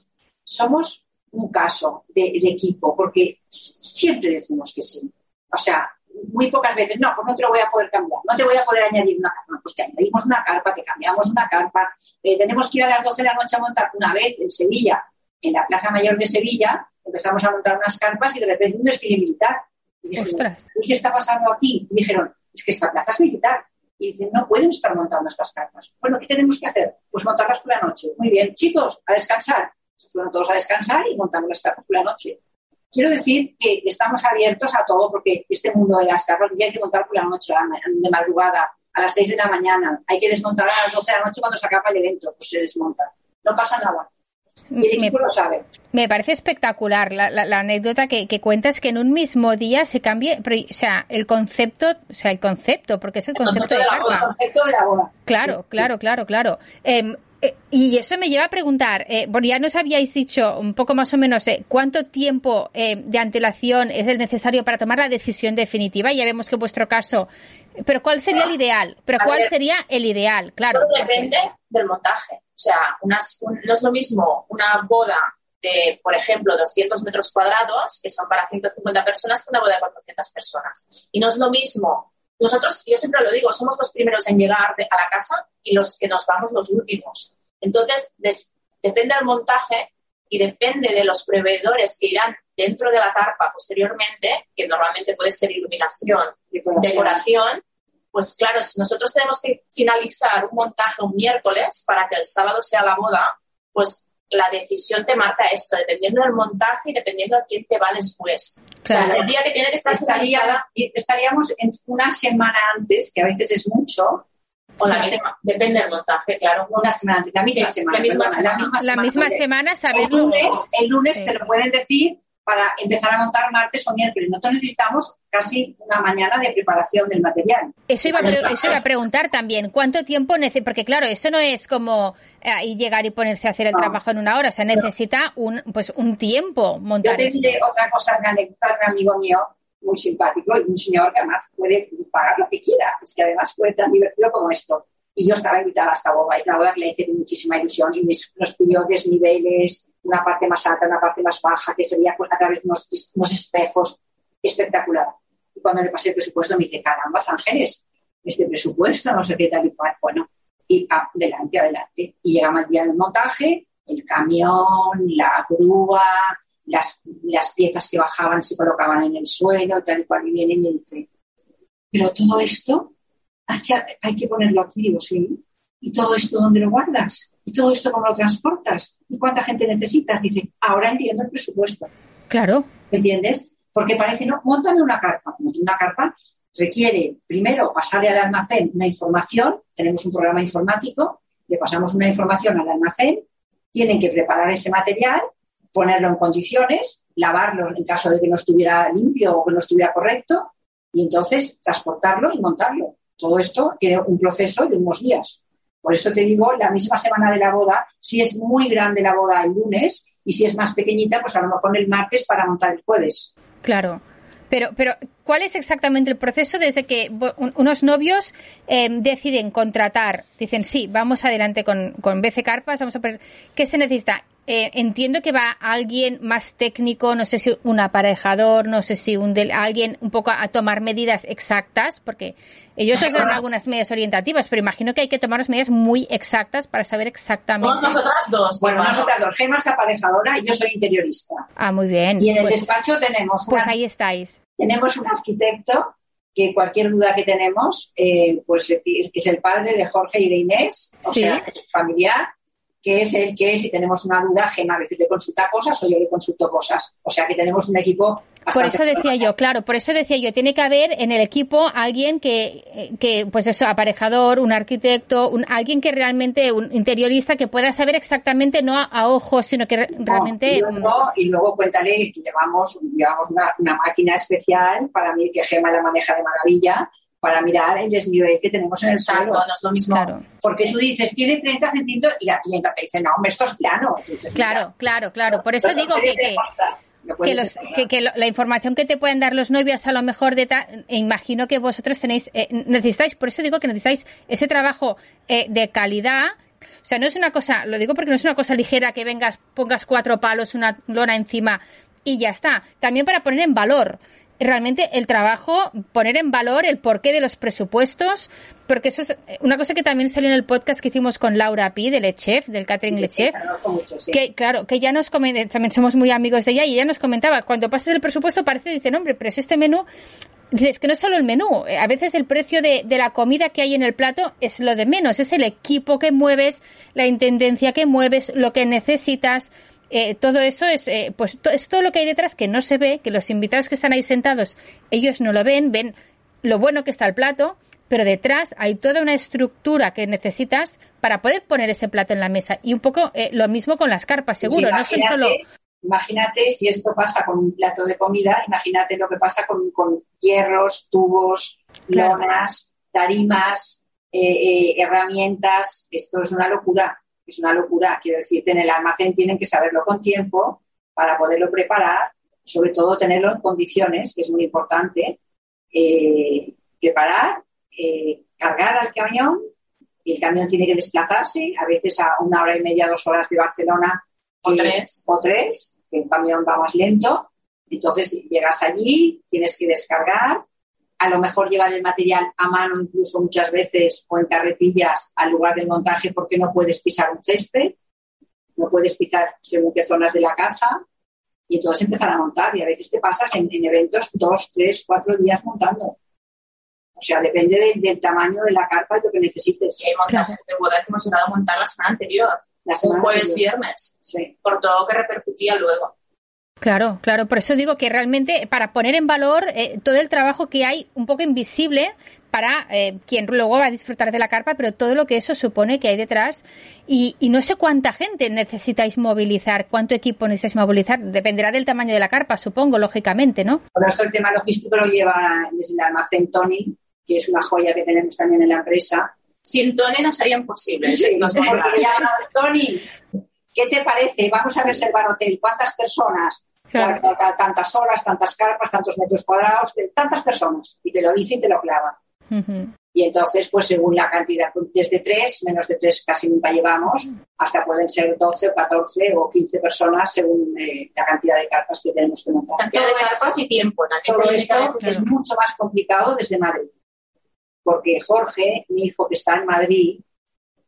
Speaker 3: somos un caso de, equipo, porque siempre decimos que sí. O sea, muy pocas veces, no, pues no te lo voy a poder cambiar, no te voy a poder añadir una carpa. Pues te añadimos una carpa, te cambiamos una carpa. Eh, tenemos que ir a las 12 de la noche a montar una vez en Sevilla, en la Plaza Mayor de Sevilla, empezamos a montar unas carpas y de repente un desfile militar. Y dijeron, ¿qué está pasando aquí? Y dijeron, es que esta plaza es militar. Y dicen, no pueden estar montando estas carpas. Bueno, ¿qué tenemos que hacer? Pues montarlas por la noche. Muy bien, chicos, a descansar. Se fueron todos a descansar y montamos las carpas por la noche. Quiero decir que estamos abiertos a todo porque este mundo de las carpas ya hay que montar por la noche, de madrugada, a las 6 de la mañana. Hay que desmontar a las 12 de la noche cuando se acaba el evento. Pues se desmonta. No pasa nada. Y el equipo
Speaker 2: me,
Speaker 3: lo sabe.
Speaker 2: Me parece espectacular la, la, la anécdota que, que, cuentas que en un mismo día se cambie, pero, o sea, el concepto, o sea, el concepto, porque es el,
Speaker 3: el
Speaker 2: concepto,
Speaker 3: concepto,
Speaker 2: de,
Speaker 3: de la, el concepto de la boda.
Speaker 2: Claro,
Speaker 3: Sí,
Speaker 2: claro,
Speaker 3: sí.
Speaker 2: claro, claro. Eh, eh, y eso me lleva a preguntar, eh, ya nos habíais dicho un poco más o menos eh, cuánto tiempo eh, de antelación es el necesario para tomar la decisión definitiva. Ya vemos que en vuestro caso, pero ¿cuál sería el ideal? Pero ¿cuál
Speaker 4: ver.
Speaker 2: sería el ideal? Claro.
Speaker 4: Todo depende del montaje. O sea, unas- un- no es lo mismo una boda de, por ejemplo, 200 metros cuadrados, que son para 150 personas, que una boda de 400 personas. Y no es lo mismo. Nosotros, yo siempre lo digo, somos los primeros en llegar de- a la casa y los que nos vamos los últimos. Entonces, des- depende del montaje y depende de los proveedores que irán dentro de la carpa posteriormente, que normalmente puede ser iluminación, decoración, pues claro, si nosotros tenemos que finalizar un montaje un miércoles para que el sábado sea la boda, pues la decisión te marca esto, dependiendo del montaje y dependiendo a quién te va después. O
Speaker 2: Claro.
Speaker 4: sea, el día que tiene que estar
Speaker 3: Estaría,
Speaker 4: finalizada
Speaker 3: estaríamos en una semana antes, que a veces es mucho,
Speaker 4: o la misma, depende del montaje, claro.
Speaker 3: una semana antes, la misma
Speaker 4: Sí,
Speaker 3: semana.
Speaker 4: la misma
Speaker 3: perdona,
Speaker 4: semana.
Speaker 2: La misma
Speaker 3: porque
Speaker 2: semana
Speaker 3: El
Speaker 2: saberlo.
Speaker 3: lunes, el lunes
Speaker 2: Sí.
Speaker 3: te lo pueden decir para empezar a montar martes o miércoles. Nosotros necesitamos casi una mañana de preparación del material.
Speaker 2: Eso iba, a eso iba a preguntar también. ¿Cuánto tiempo necesita? Porque claro, eso no es como eh, llegar y ponerse a hacer el
Speaker 3: No.
Speaker 2: trabajo en una hora. O sea, necesita un, pues, un tiempo
Speaker 3: Yo
Speaker 2: montar
Speaker 3: te
Speaker 2: eso.
Speaker 3: diré otra cosa, una anécdota de un amigo mío muy simpático y un señor que además puede pagar lo que quiera. Es que además fue tan divertido como esto. Y yo estaba invitada a esta boda, y una boda que le hice muchísima ilusión y nos, nos pidió desniveles, una parte más alta, una parte más baja, que se veía pues, a través de unos, espejos. Espectacular. Y cuando le pasé el presupuesto me dice, caramba, Ángeles, este presupuesto, no sé qué tal y cual. Bueno, y adelante, adelante. Y llegamos al día del montaje, el camión, la grúa, las, las piezas que bajaban se colocaban en el suelo, tal y cual, y viene y me dice, pero todo esto hay que, hay que ponerlo aquí, digo, sí. ¿Y todo esto dónde lo guardas? ¿Y todo esto cómo lo transportas? ¿Y cuánta gente necesitas? Dice, ahora entiendo el presupuesto.
Speaker 2: Claro.
Speaker 3: ¿Me entiendes? Porque parece, no, montame una carpa. Una carpa requiere, primero, pasarle al almacén una información. Tenemos un programa informático, le pasamos una información al almacén, tienen que preparar ese material, ponerlo en condiciones, lavarlo en caso de que no estuviera limpio o que no estuviera correcto, y entonces transportarlo y montarlo. Todo esto tiene un proceso de unos días. Por eso te digo, la misma semana de la boda, si es muy grande la boda el lunes y si es más pequeñita, pues a lo mejor el martes para montar el jueves.
Speaker 2: Claro. Pero, pero, ¿cuál es exactamente el proceso desde que unos novios eh, deciden contratar? Dicen, sí, vamos adelante con, con BC Carpas, vamos a poner. ¿Qué se necesita? Eh, entiendo que va alguien más técnico, no sé si un aparejador, no sé si un del- alguien un poco a, a tomar medidas exactas, porque ellos os dan algunas medidas orientativas, pero imagino que hay que tomar unas medidas muy exactas para saber exactamente.
Speaker 4: Somos nosotras dos.
Speaker 3: Bueno,
Speaker 4: vamos.
Speaker 3: nosotras dos, Gemma es aparejadora y yo soy interiorista.
Speaker 2: Ah, muy bien.
Speaker 3: Y en el
Speaker 2: Pues,
Speaker 3: despacho tenemos,
Speaker 2: pues
Speaker 3: una-
Speaker 2: ahí estáis.
Speaker 3: tenemos un arquitecto que cualquier duda que tenemos, eh, pues es el padre de Jorge y de Inés, o
Speaker 2: Sí.
Speaker 3: sea, familiar, que es el que si tenemos una duda, Gemma a veces le consulta cosas o yo le consulto cosas. O sea que tenemos un equipo
Speaker 2: Por eso decía yo, claro, por eso decía yo, tiene que haber en el equipo alguien que, que pues eso, aparejador, un arquitecto, un, alguien que realmente, un interiorista que pueda saber exactamente, no a, a ojos, sino que
Speaker 3: No,
Speaker 2: realmente...
Speaker 3: y, luego, y luego cuéntale que llevamos, llevamos una, una máquina especial para mí que Gema la maneja de maravilla para mirar el desnivel que tenemos en el suelo.
Speaker 4: no es lo mismo.
Speaker 2: Claro,
Speaker 3: Porque tú dices, tiene 30 centímetros y la clienta te dice, no, hombre, esto es plano. Dices,
Speaker 2: claro,
Speaker 3: "Mira,
Speaker 2: claro, claro. Por eso digo que, que,
Speaker 3: costar". Lo
Speaker 2: que,
Speaker 3: puedes
Speaker 2: los, que, que lo- la información que te pueden dar los novios a lo mejor de ta- e imagino que vosotros tenéis, eh, necesitáis, por eso digo que necesitáis ese trabajo eh, de calidad. O sea, no es una cosa, lo digo porque no es una cosa ligera que vengas, pongas cuatro palos, una lona encima y ya está. También para poner en valor realmente el trabajo, poner en valor el porqué de los presupuestos, porque eso es una cosa que también salió en el podcast que hicimos con Laura Pi, del Chef, del Catering Chef, que claro, que ya nos también somos muy amigos de ella y ella nos comentaba, cuando pasas el presupuesto parece, dice, no, hombre, pero si este menú Dices que no es solo el menú, a veces el precio de, de, la comida que hay en el plato es lo de menos, es el equipo que mueves, la intendencia que mueves, lo que necesitas. Eh, todo eso es, eh, pues, es todo lo que hay detrás que no se ve, que los invitados que están ahí sentados, ellos no lo ven, ven lo bueno que está el plato, pero detrás hay toda una estructura que necesitas para poder poner ese plato en la mesa. Y un poco eh, lo mismo con las carpas, seguro, no son solo
Speaker 3: Imagínate si esto pasa con un plato de comida, imagínate lo que pasa con, hierros, tubos, lonas, tarimas, eh, eh, herramientas. Esto es una locura, es una locura. Quiero decir, en el almacén tienen que saberlo con tiempo para poderlo preparar, sobre todo tenerlo en condiciones, que es muy importante. Eh, preparar, cargar al camión, el camión tiene que desplazarse, a veces a una hora y media, dos horas de Barcelona
Speaker 4: o tres.
Speaker 3: O tres, que el camión va más lento. Entonces llegas allí, tienes que descargar, a lo mejor llevar el material a mano incluso muchas veces o en carretillas al lugar del montaje porque no puedes pisar un césped, no puedes pisar según qué zonas de la casa y entonces empezar a montar y a veces te pasas en, eventos dos, tres, cuatro días montando. O sea, depende del tamaño de la carpa y lo que necesites.
Speaker 4: Y hay montajes de boda que hemos llegado a montar la semana anterior un jueves, viernes, por todo que repercutía luego.
Speaker 2: Claro, claro, por eso digo que realmente para poner en valor eh, todo el trabajo que hay un poco invisible para eh, quien luego va a disfrutar de la carpa, pero todo lo que eso supone que hay detrás. Y, no sé cuánta gente necesitáis movilizar, cuánto equipo necesitáis movilizar, dependerá del tamaño de la carpa, supongo, lógicamente, ¿no?
Speaker 3: Por esto el tema logístico lo lleva desde el almacén Tony, que es una joya que tenemos también en la empresa,
Speaker 4: sin Tony no sería imposible.
Speaker 3: Sí, Tony, ¿qué te parece? Vamos a reservar hotel. ¿Cuántas personas? Tantas horas, tantas carpas, tantos metros cuadrados, tantas personas. Y te lo dice y te lo clava. Y entonces, pues según la cantidad, desde tres, menos de tres casi nunca llevamos, hasta pueden ser 12 o 14 o 15 personas según eh, la cantidad de carpas que tenemos que montar.
Speaker 4: Cantidad de carpas y tiempo.
Speaker 3: Todo esto es mucho más complicado desde Madrid porque Jorge, mi hijo que está en Madrid,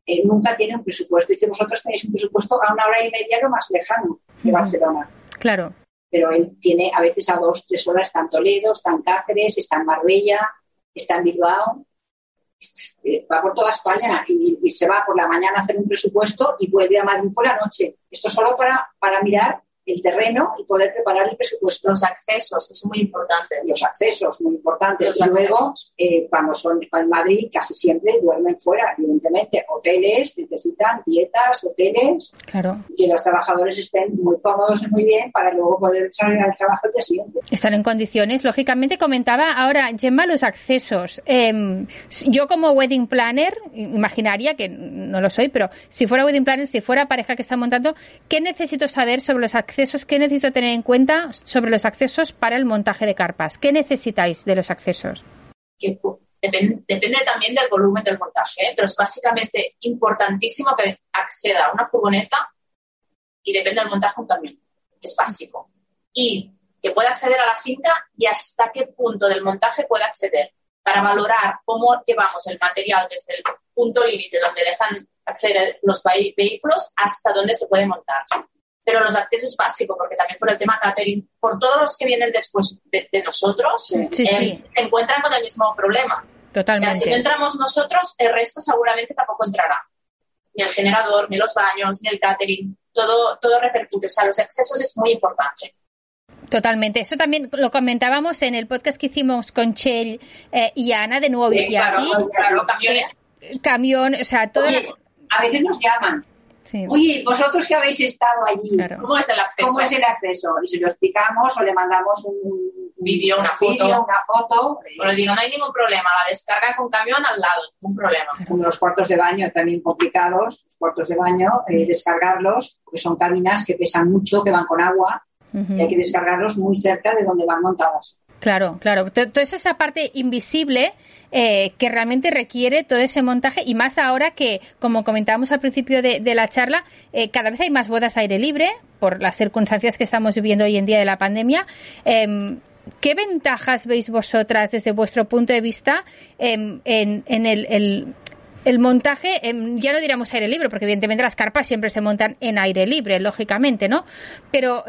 Speaker 3: eh, nunca tiene un presupuesto. Dice, vosotros tenéis un presupuesto a una hora y media lo más lejano de Barcelona.
Speaker 2: Claro.
Speaker 3: Pero él tiene a veces a dos, tres horas, está en Toledo, está en Cáceres, está en Marbella, está en Bilbao. Eh, va por toda España y, y, se va por la mañana a hacer un presupuesto y vuelve a Madrid por la noche. Esto solo para, para mirar el terreno y poder preparar el presupuesto.
Speaker 4: Los accesos, que son muy importantes.
Speaker 3: Los accesos, muy importantes. y luego, eh, cuando son en Madrid, casi siempre duermen fuera, evidentemente. Hoteles necesitan dietas, hoteles.
Speaker 2: Claro.
Speaker 3: Que los trabajadores estén muy cómodos y muy bien para luego poder salir al trabajo el día siguiente.
Speaker 2: Están en condiciones. Lógicamente, comentaba ahora, Gemma, los accesos. Em, yo como wedding planner, imaginaría que no lo soy, pero si fuera wedding planner, si fuera pareja que está montando, ¿qué necesito saber sobre los accesos? Accesos, ¿qué necesito tener en cuenta sobre los accesos para el montaje de carpas? ¿Qué necesitáis de los accesos?
Speaker 4: depende, también del volumen del montaje, ¿eh? pero es básicamente importantísimo que acceda a una furgoneta y depende del montaje un camión. Es básico. Y que pueda acceder a la finca y hasta qué punto del montaje puede acceder para valorar cómo llevamos el material desde el punto límite donde dejan acceder los vehículos hasta dónde se puede montar pero los accesos básicos, porque también por el tema catering, por todos los que vienen después de, nosotros, eh, se encuentran con el mismo problema.
Speaker 2: Totalmente.
Speaker 4: si no entramos nosotros, el resto seguramente tampoco entrará. Ni el generador, ni los baños, ni el catering, todo, todo repercute. O sea, los accesos es muy importante.
Speaker 2: Totalmente. Eso también lo comentábamos en el podcast que hicimos con Chell eh, y Ana de nuevo.
Speaker 3: y claro, claro,
Speaker 2: camión, o sea, todo.
Speaker 3: a veces nos llaman Oye, vosotros que habéis estado allí,
Speaker 4: ¿cómo es el acceso?
Speaker 3: ¿Cómo es el acceso? Y si lo explicamos o le mandamos un
Speaker 4: vídeo, una foto.
Speaker 3: una foto.
Speaker 4: Pero digo, no hay ningún problema, la descarga con camión al lado, ningún problema.
Speaker 3: Los cuartos de baño también complicados, los cuartos de baño, eh, descargarlos, porque son cabinas que pesan mucho, que van con agua, y hay que descargarlos muy cerca de donde van montadas.
Speaker 2: Claro, claro. Toda esa parte invisible eh, que realmente requiere todo ese montaje y más ahora que, como comentábamos al principio de, la charla, eh, cada vez hay más bodas aire libre por las circunstancias que estamos viviendo hoy en día de la pandemia. Em, ¿qué ventajas veis vosotras desde vuestro punto de vista en, el, montaje, ya no diríamos aire libre, porque evidentemente las carpas siempre se montan en aire libre, lógicamente, ¿no? Pero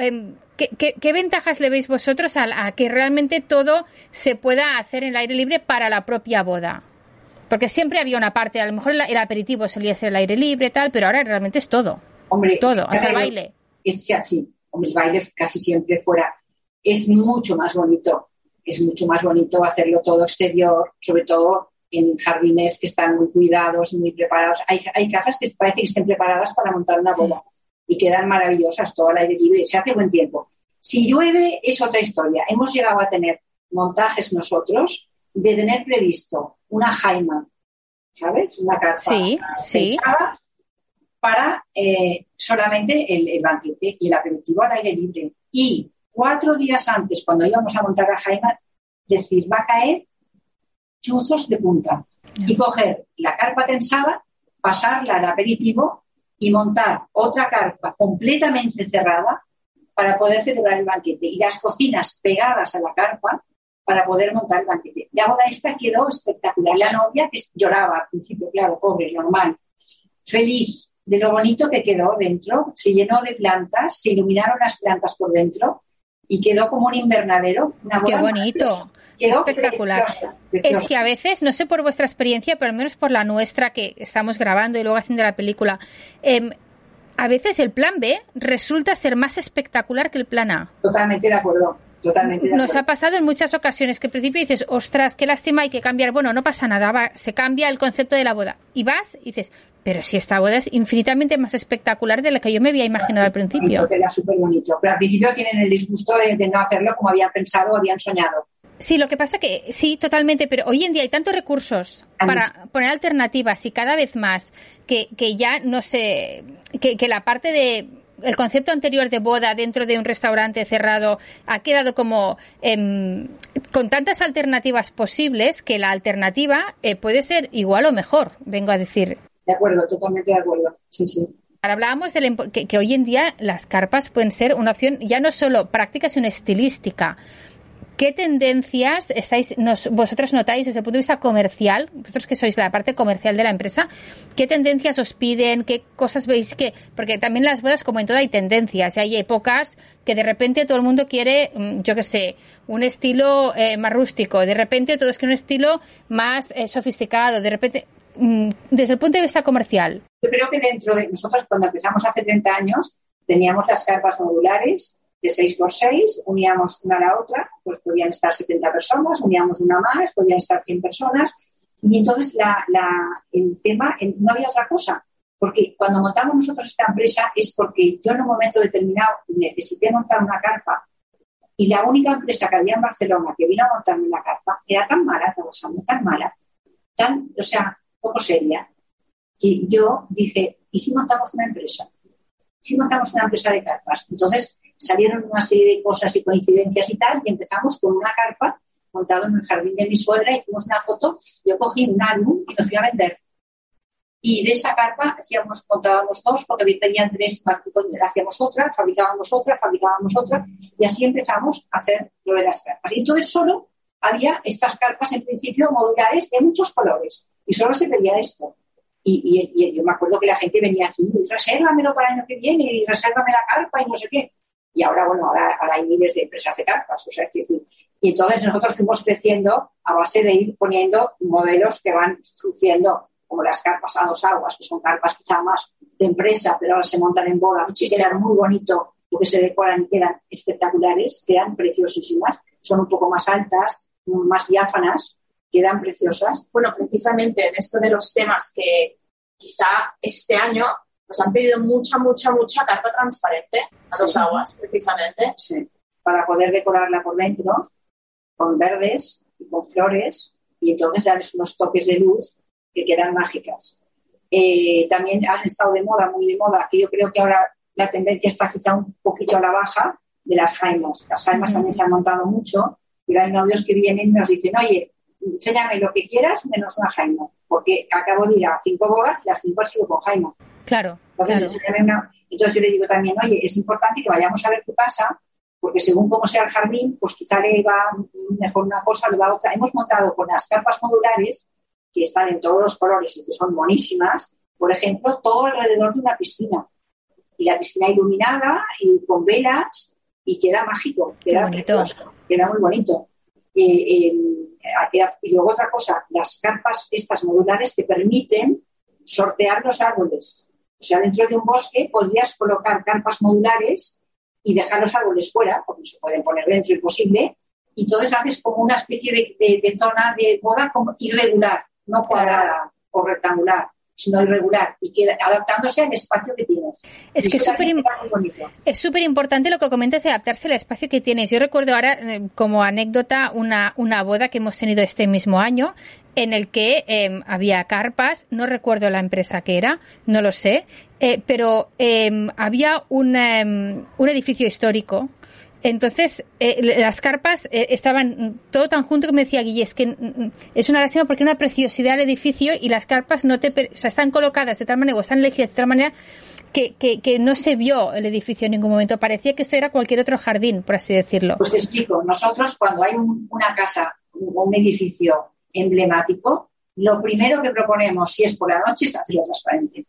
Speaker 2: ¿qué, ventajas le veis vosotros a, que realmente todo se pueda hacer en el aire libre para la propia boda? Porque siempre había una parte, a lo mejor el, aperitivo solía ser el aire libre, tal, pero ahora realmente es todo.
Speaker 3: Hombre,
Speaker 2: todo, hasta el baile.
Speaker 3: Es así, hombre, el baile casi siempre fuera. Es mucho más bonito, es mucho más bonito hacerlo todo exterior, sobre todo en jardines que están muy cuidados, muy preparados. Hay, hay casas que parece que estén preparadas para montar una boda y quedan maravillosas todo al aire libre, se hace buen tiempo. Si llueve es otra historia. Hemos llegado a tener montajes nosotros de tener previsto una jaima, ¿sabes? Una carpa
Speaker 2: sí, sí.
Speaker 3: para eh, solamente el, banquete y el aperitivo al aire libre. Y cuatro días antes, cuando íbamos a montar la jaima, decir, va a caer chuzos de punta. Y coger la carpa tensada, pasarla al aperitivo y montar otra carpa completamente cerrada para poder celebrar el banquete. Y las cocinas pegadas a la carpa para poder montar el banquete. La boda esta quedó espectacular. La novia, que lloraba al principio, claro, pobre, normal, feliz de lo bonito que quedó dentro, se llenó de plantas, se iluminaron las plantas por dentro y quedó como un invernadero. Una
Speaker 2: Qué bonito. Espectacular. Es que a veces, no sé por vuestra experiencia, pero al menos por la nuestra que estamos grabando y luego haciendo la película, eh, a veces el plan B resulta ser más espectacular que el plan A.
Speaker 3: Totalmente de acuerdo. Totalmente
Speaker 2: Nos ha pasado en muchas ocasiones que al principio dices, ostras, qué lástima, hay que cambiar. Bueno, no pasa nada, va, se cambia el concepto de la boda. Y vas y dices, pero si esta boda es infinitamente más espectacular de la que yo me había imaginado al principio.
Speaker 3: Era súper bonito. Pero al principio tienen el disgusto de, no hacerlo como habían pensado o habían soñado.
Speaker 2: Sí, lo que pasa que sí, totalmente, pero hoy en día hay tantos recursos para poner alternativas y cada vez más que, que ya no sé, que, que la parte de el concepto anterior de boda dentro de un restaurante cerrado ha quedado como em, con tantas alternativas posibles que la alternativa eh, puede ser igual o mejor, vengo a decir.
Speaker 3: De acuerdo, totalmente de acuerdo. Sí, sí.
Speaker 2: Hablábamos de que, que, hoy en día las carpas pueden ser una opción ya no solo práctica, sino estilística. ¿Qué tendencias estáis, nos, vosotros notáis desde el punto de vista comercial, vosotros que sois la parte comercial de la empresa, qué tendencias os piden, qué cosas veis que, porque también las bodas como en todo hay tendencias, y hay épocas que de repente todo el mundo quiere, mm, yo qué sé, un estilo eh, más rústico, de repente todos quieren un estilo más eh, sofisticado, de repente, desde el punto de vista comercial.
Speaker 3: Yo creo que dentro de nosotros cuando empezamos hace 30 años teníamos las carpas modulares de 6 por 6, uníamos una a la otra, pues podían estar 70 personas, uníamos una más, podían estar 100 personas. Y entonces la, el tema, no había otra cosa. Porque cuando montamos nosotros esta empresa es porque yo en un momento determinado necesité montar una carpa y la única empresa que había en Barcelona que vino a montarme una carpa era tan mala, tan mala, tan, o sea, poco seria, que yo dije, ¿y si montamos una empresa? Si montamos una empresa de carpas. Entonces, salieron una serie de cosas y coincidencias y tal, y empezamos con una carpa montada en el jardín de mi suegra, hicimos una foto, yo cogí un álbum y lo fui a vender. Y de esa carpa hacíamos, montábamos dos, porque tenían tres, hacíamos otra, fabricábamos otra, fabricábamos otra, y así empezamos a hacer lo de las carpas. Y entonces solo había estas carpas en principio modulares de muchos colores, y solo se pedía esto. Y, y, yo me acuerdo que la gente venía aquí, resérvamelo para el año que viene, y resérvame la carpa, y no sé qué y ahora, bueno, ahora, hay miles de empresas de carpas, o sea, que decir, y entonces nosotros fuimos creciendo a base de ir poniendo modelos que van surgiendo, como las carpas a dos aguas, que son carpas quizá más de empresa, pero ahora se montan en boda, y quedan muy bonito, porque se decoran y quedan espectaculares, quedan preciosísimas, son un poco más altas, más diáfanas, quedan preciosas.
Speaker 4: Bueno, precisamente en esto de los temas que quizá este año nos han pedido mucha, mucha, mucha carpa transparente a dos aguas, precisamente.
Speaker 3: Sí, para poder decorarla por dentro con verdes y con flores y entonces darles unos toques de luz que quedan mágicas. Eh, también han estado de moda, muy de moda, que yo creo que ahora la tendencia está quizá un poquito a la baja de las jaimas. Las jaimas también se han montado mucho, pero hay novios que vienen y nos dicen, oye, enséñame lo que quieras menos una jaima, porque acabo de ir a cinco bodas y las cinco han sido con jaima.
Speaker 2: Claro.
Speaker 3: Entonces, yo le digo también, oye, es importante que vayamos a ver tu casa porque según cómo sea el jardín, pues quizá le va mejor una cosa, le va otra. Hemos montado con las carpas modulares, que están en todos los colores y que son monísimas, por ejemplo, todo alrededor de una piscina. Y la piscina iluminada y con velas y queda mágico, queda queda muy bonito. Eh, eh, y luego otra cosa, las carpas estas modulares te permiten sortear los árboles. O sea, dentro de un bosque podrías colocar carpas modulares y dejar los árboles fuera, porque se pueden poner dentro imposible, y entonces haces como una especie de, zona de moda como irregular, no cuadrada o rectangular sino irregular y que adaptándose al espacio que tienes.
Speaker 2: Es que es súper importante lo que comentas de adaptarse al espacio que tienes. Yo recuerdo ahora eh, como anécdota una, una boda que hemos tenido este mismo año en el que em, había carpas, no recuerdo la empresa que era, no lo sé, eh, pero em, había un, em, un edificio histórico entonces, eh, las carpas eh, estaban todo tan junto que me decía Guille, es que mm, mm, es una lástima porque una preciosidad el edificio y las carpas no te, o sea, están colocadas de tal manera o están elegidas de tal manera que, que, no se vio el edificio en ningún momento. Parecía que esto era cualquier otro jardín, por así decirlo.
Speaker 3: Pues te explico. Nosotros, cuando hay una casa o un edificio emblemático, lo primero que proponemos, si es por la noche, es hacerlo transparente.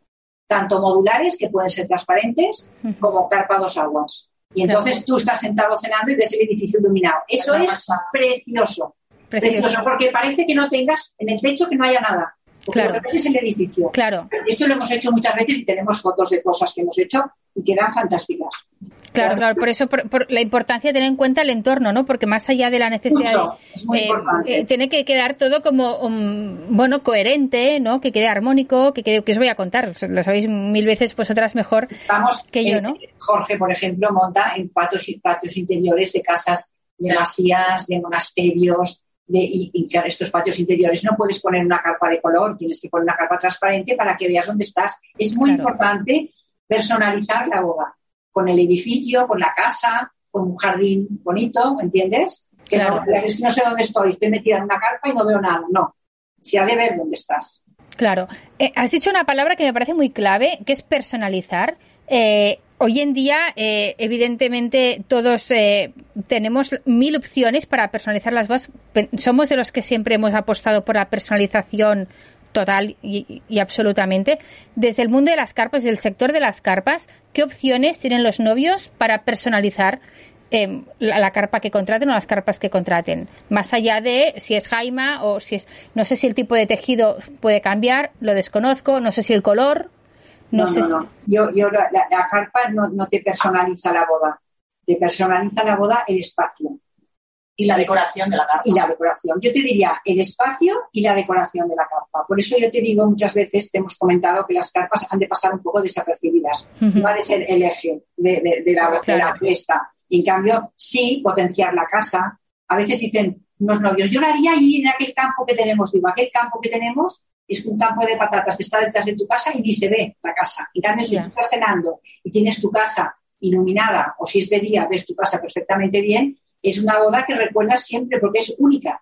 Speaker 3: Tanto modulares, que pueden ser transparentes, como carpa dos aguas. Y entonces tú estás sentado cenando y ves el edificio iluminado. Eso es precioso, precioso. porque parece que no tengas en el techo que no haya nada. Porque claro. lo que ves es el edificio.
Speaker 2: Claro.
Speaker 3: Esto lo hemos hecho muchas veces y tenemos fotos de cosas que hemos hecho y quedan fantásticas.
Speaker 2: Claro, claro, por eso por, la importancia de tener en cuenta el entorno, ¿no? Porque más allá de la necesidad,
Speaker 3: eh,
Speaker 2: eh, tiene que quedar todo como um, bueno coherente, ¿no? Que quede armónico, que quede, que os voy a contar, lo sabéis mil veces, pues otras mejor que yo, ¿no?
Speaker 3: Jorge, por ejemplo, monta en patios y patios interiores de casas, de masías, de monasterios, de, y, y estos patios interiores no puedes poner una carpa de color, tienes que poner una carpa transparente para que veas dónde estás. Es muy importante personalizar la boda con el edificio, con la casa, con un jardín bonito, ¿entiendes? Que no, es que no sé dónde estoy, estoy metida en una carpa y no veo nada. No, se ha de ver dónde estás.
Speaker 2: Claro. Eh, has dicho una palabra que me parece muy clave, que es personalizar. Eh, hoy en día, eh, evidentemente, todos tenemos mil opciones para personalizar las. Somos de los que siempre hemos apostado por la personalización total y, absolutamente. Desde el mundo de las carpas, del sector de las carpas, ¿qué opciones tienen los novios para personalizar em, la, carpa que contraten o las carpas que contraten? Más allá de si es jaima o si es... No sé si el tipo de tejido puede cambiar, lo desconozco, no sé si el color... No, sé
Speaker 3: no, Yo, yo la, carpa no, no te personaliza la boda, te personaliza la boda el espacio.
Speaker 4: Y la decoración de la carpa.
Speaker 3: Y la decoración. Yo te diría el espacio y la decoración de la carpa. Por eso yo te digo muchas veces, te hemos comentado que las carpas han de pasar un poco desapercibidas. No ha de ser el eje de, la, la, fiesta. Y en cambio, sí potenciar la casa. A veces dicen unos novios, yo lo haría allí en aquel campo que tenemos. Digo, aquel campo que tenemos es un campo de patatas que está detrás de tu casa y ni se ve la casa. En cambio, si tú estás cenando y tienes tu casa iluminada o si es de día ves tu casa perfectamente bien, es una boda que recuerdas siempre porque es única.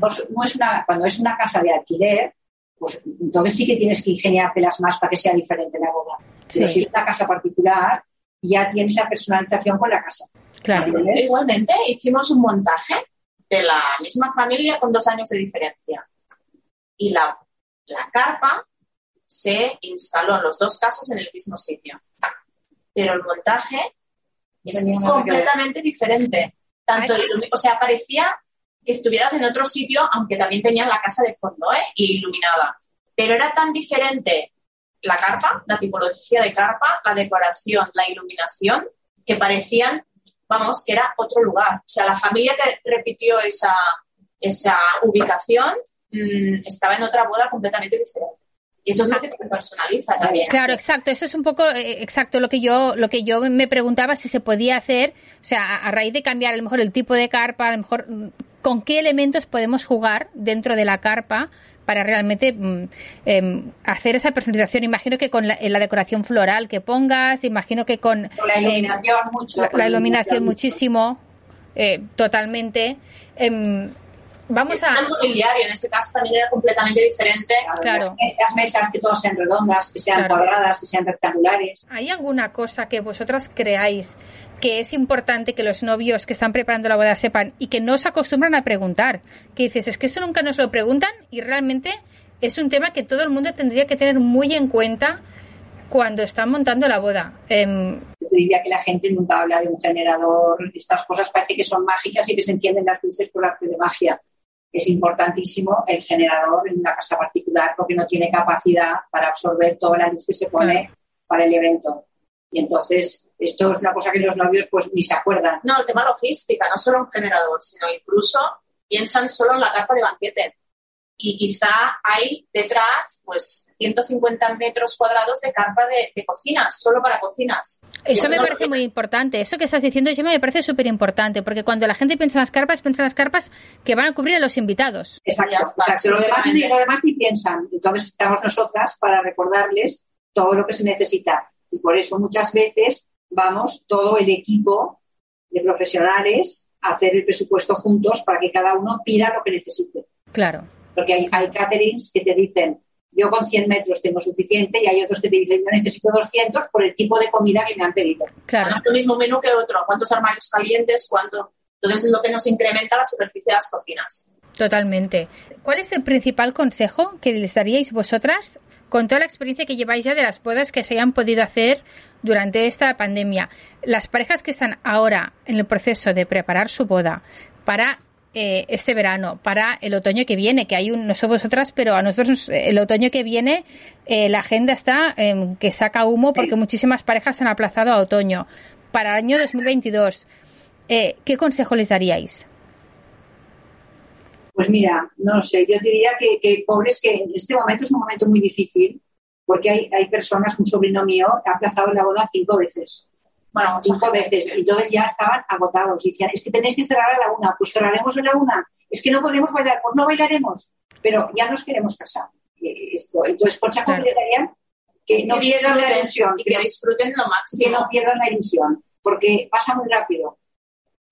Speaker 3: Pues, no es una, cuando es una casa de alquiler, pues entonces sí que tienes que ingeniártelas más para que sea diferente la boda. Pero si es una casa particular, ya tienes la personalización con la casa.
Speaker 4: Claro. Igualmente hicimos un montaje de la misma familia con dos años de diferencia. Y la, la carpa se instaló en los dos casos en el mismo sitio. Pero el montaje es completamente diferente. Tanto, o sea, parecía que estuvieras en otro sitio, aunque también tenían la casa de fondo, ¿eh? iluminada. Pero era tan diferente la carpa, la tipología de carpa, la decoración, la iluminación, que parecían, vamos, que era otro lugar. O sea, la familia que repitió esa, esa ubicación mm, estaba en otra boda completamente diferente. Y eso es lo que te personaliza también.
Speaker 2: Claro, exacto. Eso es un poco eh, exacto lo que yo lo que yo me preguntaba si se podía hacer, o sea, a, raíz de cambiar a lo mejor el tipo de carpa, a lo mejor mm, con qué elementos podemos jugar dentro de la carpa para realmente mm, em, hacer esa personalización. Imagino que con la, decoración floral que pongas, imagino que con,
Speaker 3: la iluminación mucho.
Speaker 2: La, iluminación muchísimo, eh, totalmente. Vamos a...
Speaker 4: El mobiliario en ese caso también era completamente diferente.
Speaker 2: Claro.
Speaker 3: Las mesas que todas sean redondas, que sean
Speaker 2: Claro.
Speaker 3: cuadradas, que sean rectangulares.
Speaker 2: ¿Hay alguna cosa que vosotras creáis que es importante que los novios que están preparando la boda sepan y que no se acostumbran a preguntar? Que dices, es que eso nunca nos lo preguntan y realmente es un tema que todo el mundo tendría que tener muy en cuenta cuando están montando la boda. Em,
Speaker 3: Yo diría que la gente nunca habla de un generador. Estas cosas parece que son mágicas y que se encienden las luces por arte de magia. Es importantísimo el generador en una casa particular porque no tiene capacidad para absorber toda la luz que se pone para el evento. Y entonces, esto es una cosa que los novios pues ni se acuerdan.
Speaker 4: No, el tema logística, no solo un generador, sino incluso piensan solo en la carpa de banquete. Y quizá hay detrás, pues, 150 metros cuadrados de carpa de, de cocinas, solo para cocinas.
Speaker 2: Eso me
Speaker 4: no-
Speaker 2: parece muy importante. Eso que estás diciendo, Gemma, me parece súper importante, porque cuando la gente piensa en las carpas, piensa en las carpas que van a cubrir a los invitados.
Speaker 3: Exacto, exacto. Lo demás, lo demás ni piensan. Entonces estamos nosotras para recordarles todo lo que se necesita. Y por eso muchas veces vamos todo el equipo de profesionales a hacer el presupuesto juntos para que cada uno pida lo que necesite.
Speaker 2: Claro.
Speaker 3: Porque hay, hay caterings que te dicen, yo con 100 metros tengo suficiente y hay otros que te dicen, yo necesito 200 por el tipo de comida que me han pedido.
Speaker 2: Claro.
Speaker 4: No es el mismo menú que otro. ¿Cuántos armarios calientes? ¿Cuánto? Entonces es lo que nos incrementa la superficie de las cocinas.
Speaker 2: Totalmente. ¿Cuál es el principal consejo que les daríais vosotras con toda la experiencia que lleváis ya de las bodas que se hayan podido hacer durante esta pandemia? Las parejas que están ahora en el proceso de preparar su boda para eh, este verano, para el otoño que viene, que hay un, no sé vosotras, pero a nosotros nos- el otoño que viene eh, la agenda está em, que saca humo porque muchísimas parejas han aplazado a otoño. Para el año 2022, eh, ¿qué consejo les daríais?
Speaker 3: Pues mira, no sé, yo diría que, que pobres que en este momento es un momento muy difícil porque hay, hay personas, un sobrino mío ha aplazado la boda cinco veces.
Speaker 4: Bueno,
Speaker 3: cinco veces.
Speaker 4: sí.
Speaker 3: Y entonces ya estaban agotados. Y decían, es que tenéis que cerrar a la una. Pues cerraremos a la una. Es que no podremos bailar. Pues no bailaremos. Pero ya nos queremos casar. Eh, Esto. Entonces, consejo
Speaker 2: Claro.
Speaker 3: que que no
Speaker 4: Que
Speaker 3: pierdan la ilusión.
Speaker 4: Y
Speaker 3: que
Speaker 4: que disfruten lo
Speaker 3: que
Speaker 4: máximo.
Speaker 3: no pierdan la ilusión, porque pasa muy rápido.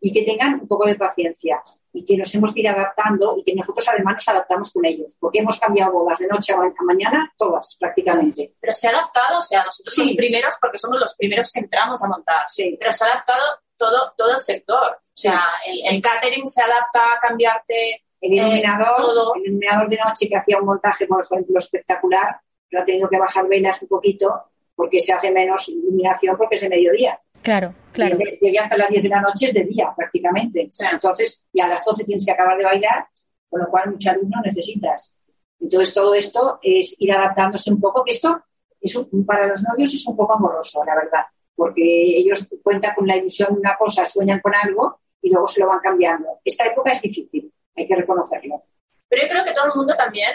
Speaker 3: Y que tengan un poco de paciencia y que nos hemos de ir adaptando y que nosotros además nos adaptamos con ellos, porque hemos cambiado bodas de noche a ma- a mañana, todas prácticamente.
Speaker 4: Pero se ha adaptado, o sea, nosotros
Speaker 3: Sí.
Speaker 4: los primeros, porque somos los primeros que entramos a montar.
Speaker 3: Sí.
Speaker 4: Pero se ha adaptado todo, todo el sector. O sea, el, el catering se adapta a cambiarte.
Speaker 3: El iluminador,
Speaker 4: todo.
Speaker 3: el iluminador de noche que hacía un montaje, por ejemplo, espectacular, pero ha tenido que bajar velas un poquito porque se hace menos iluminación porque es de mediodía.
Speaker 2: Claro, claro.
Speaker 3: Y llegué hasta las 10 de la noche es de día prácticamente. Entonces, y a las 12 tienes que acabar de bailar, con lo cual mucha luz no necesitas. Entonces, todo esto es ir adaptándose un poco, que esto es un- para los novios es un poco amoroso, la verdad, porque ellos cuentan con la ilusión de una cosa, sueñan con algo y luego se lo van cambiando. Esta época es difícil, hay que reconocerlo.
Speaker 4: Pero yo creo que todo el mundo también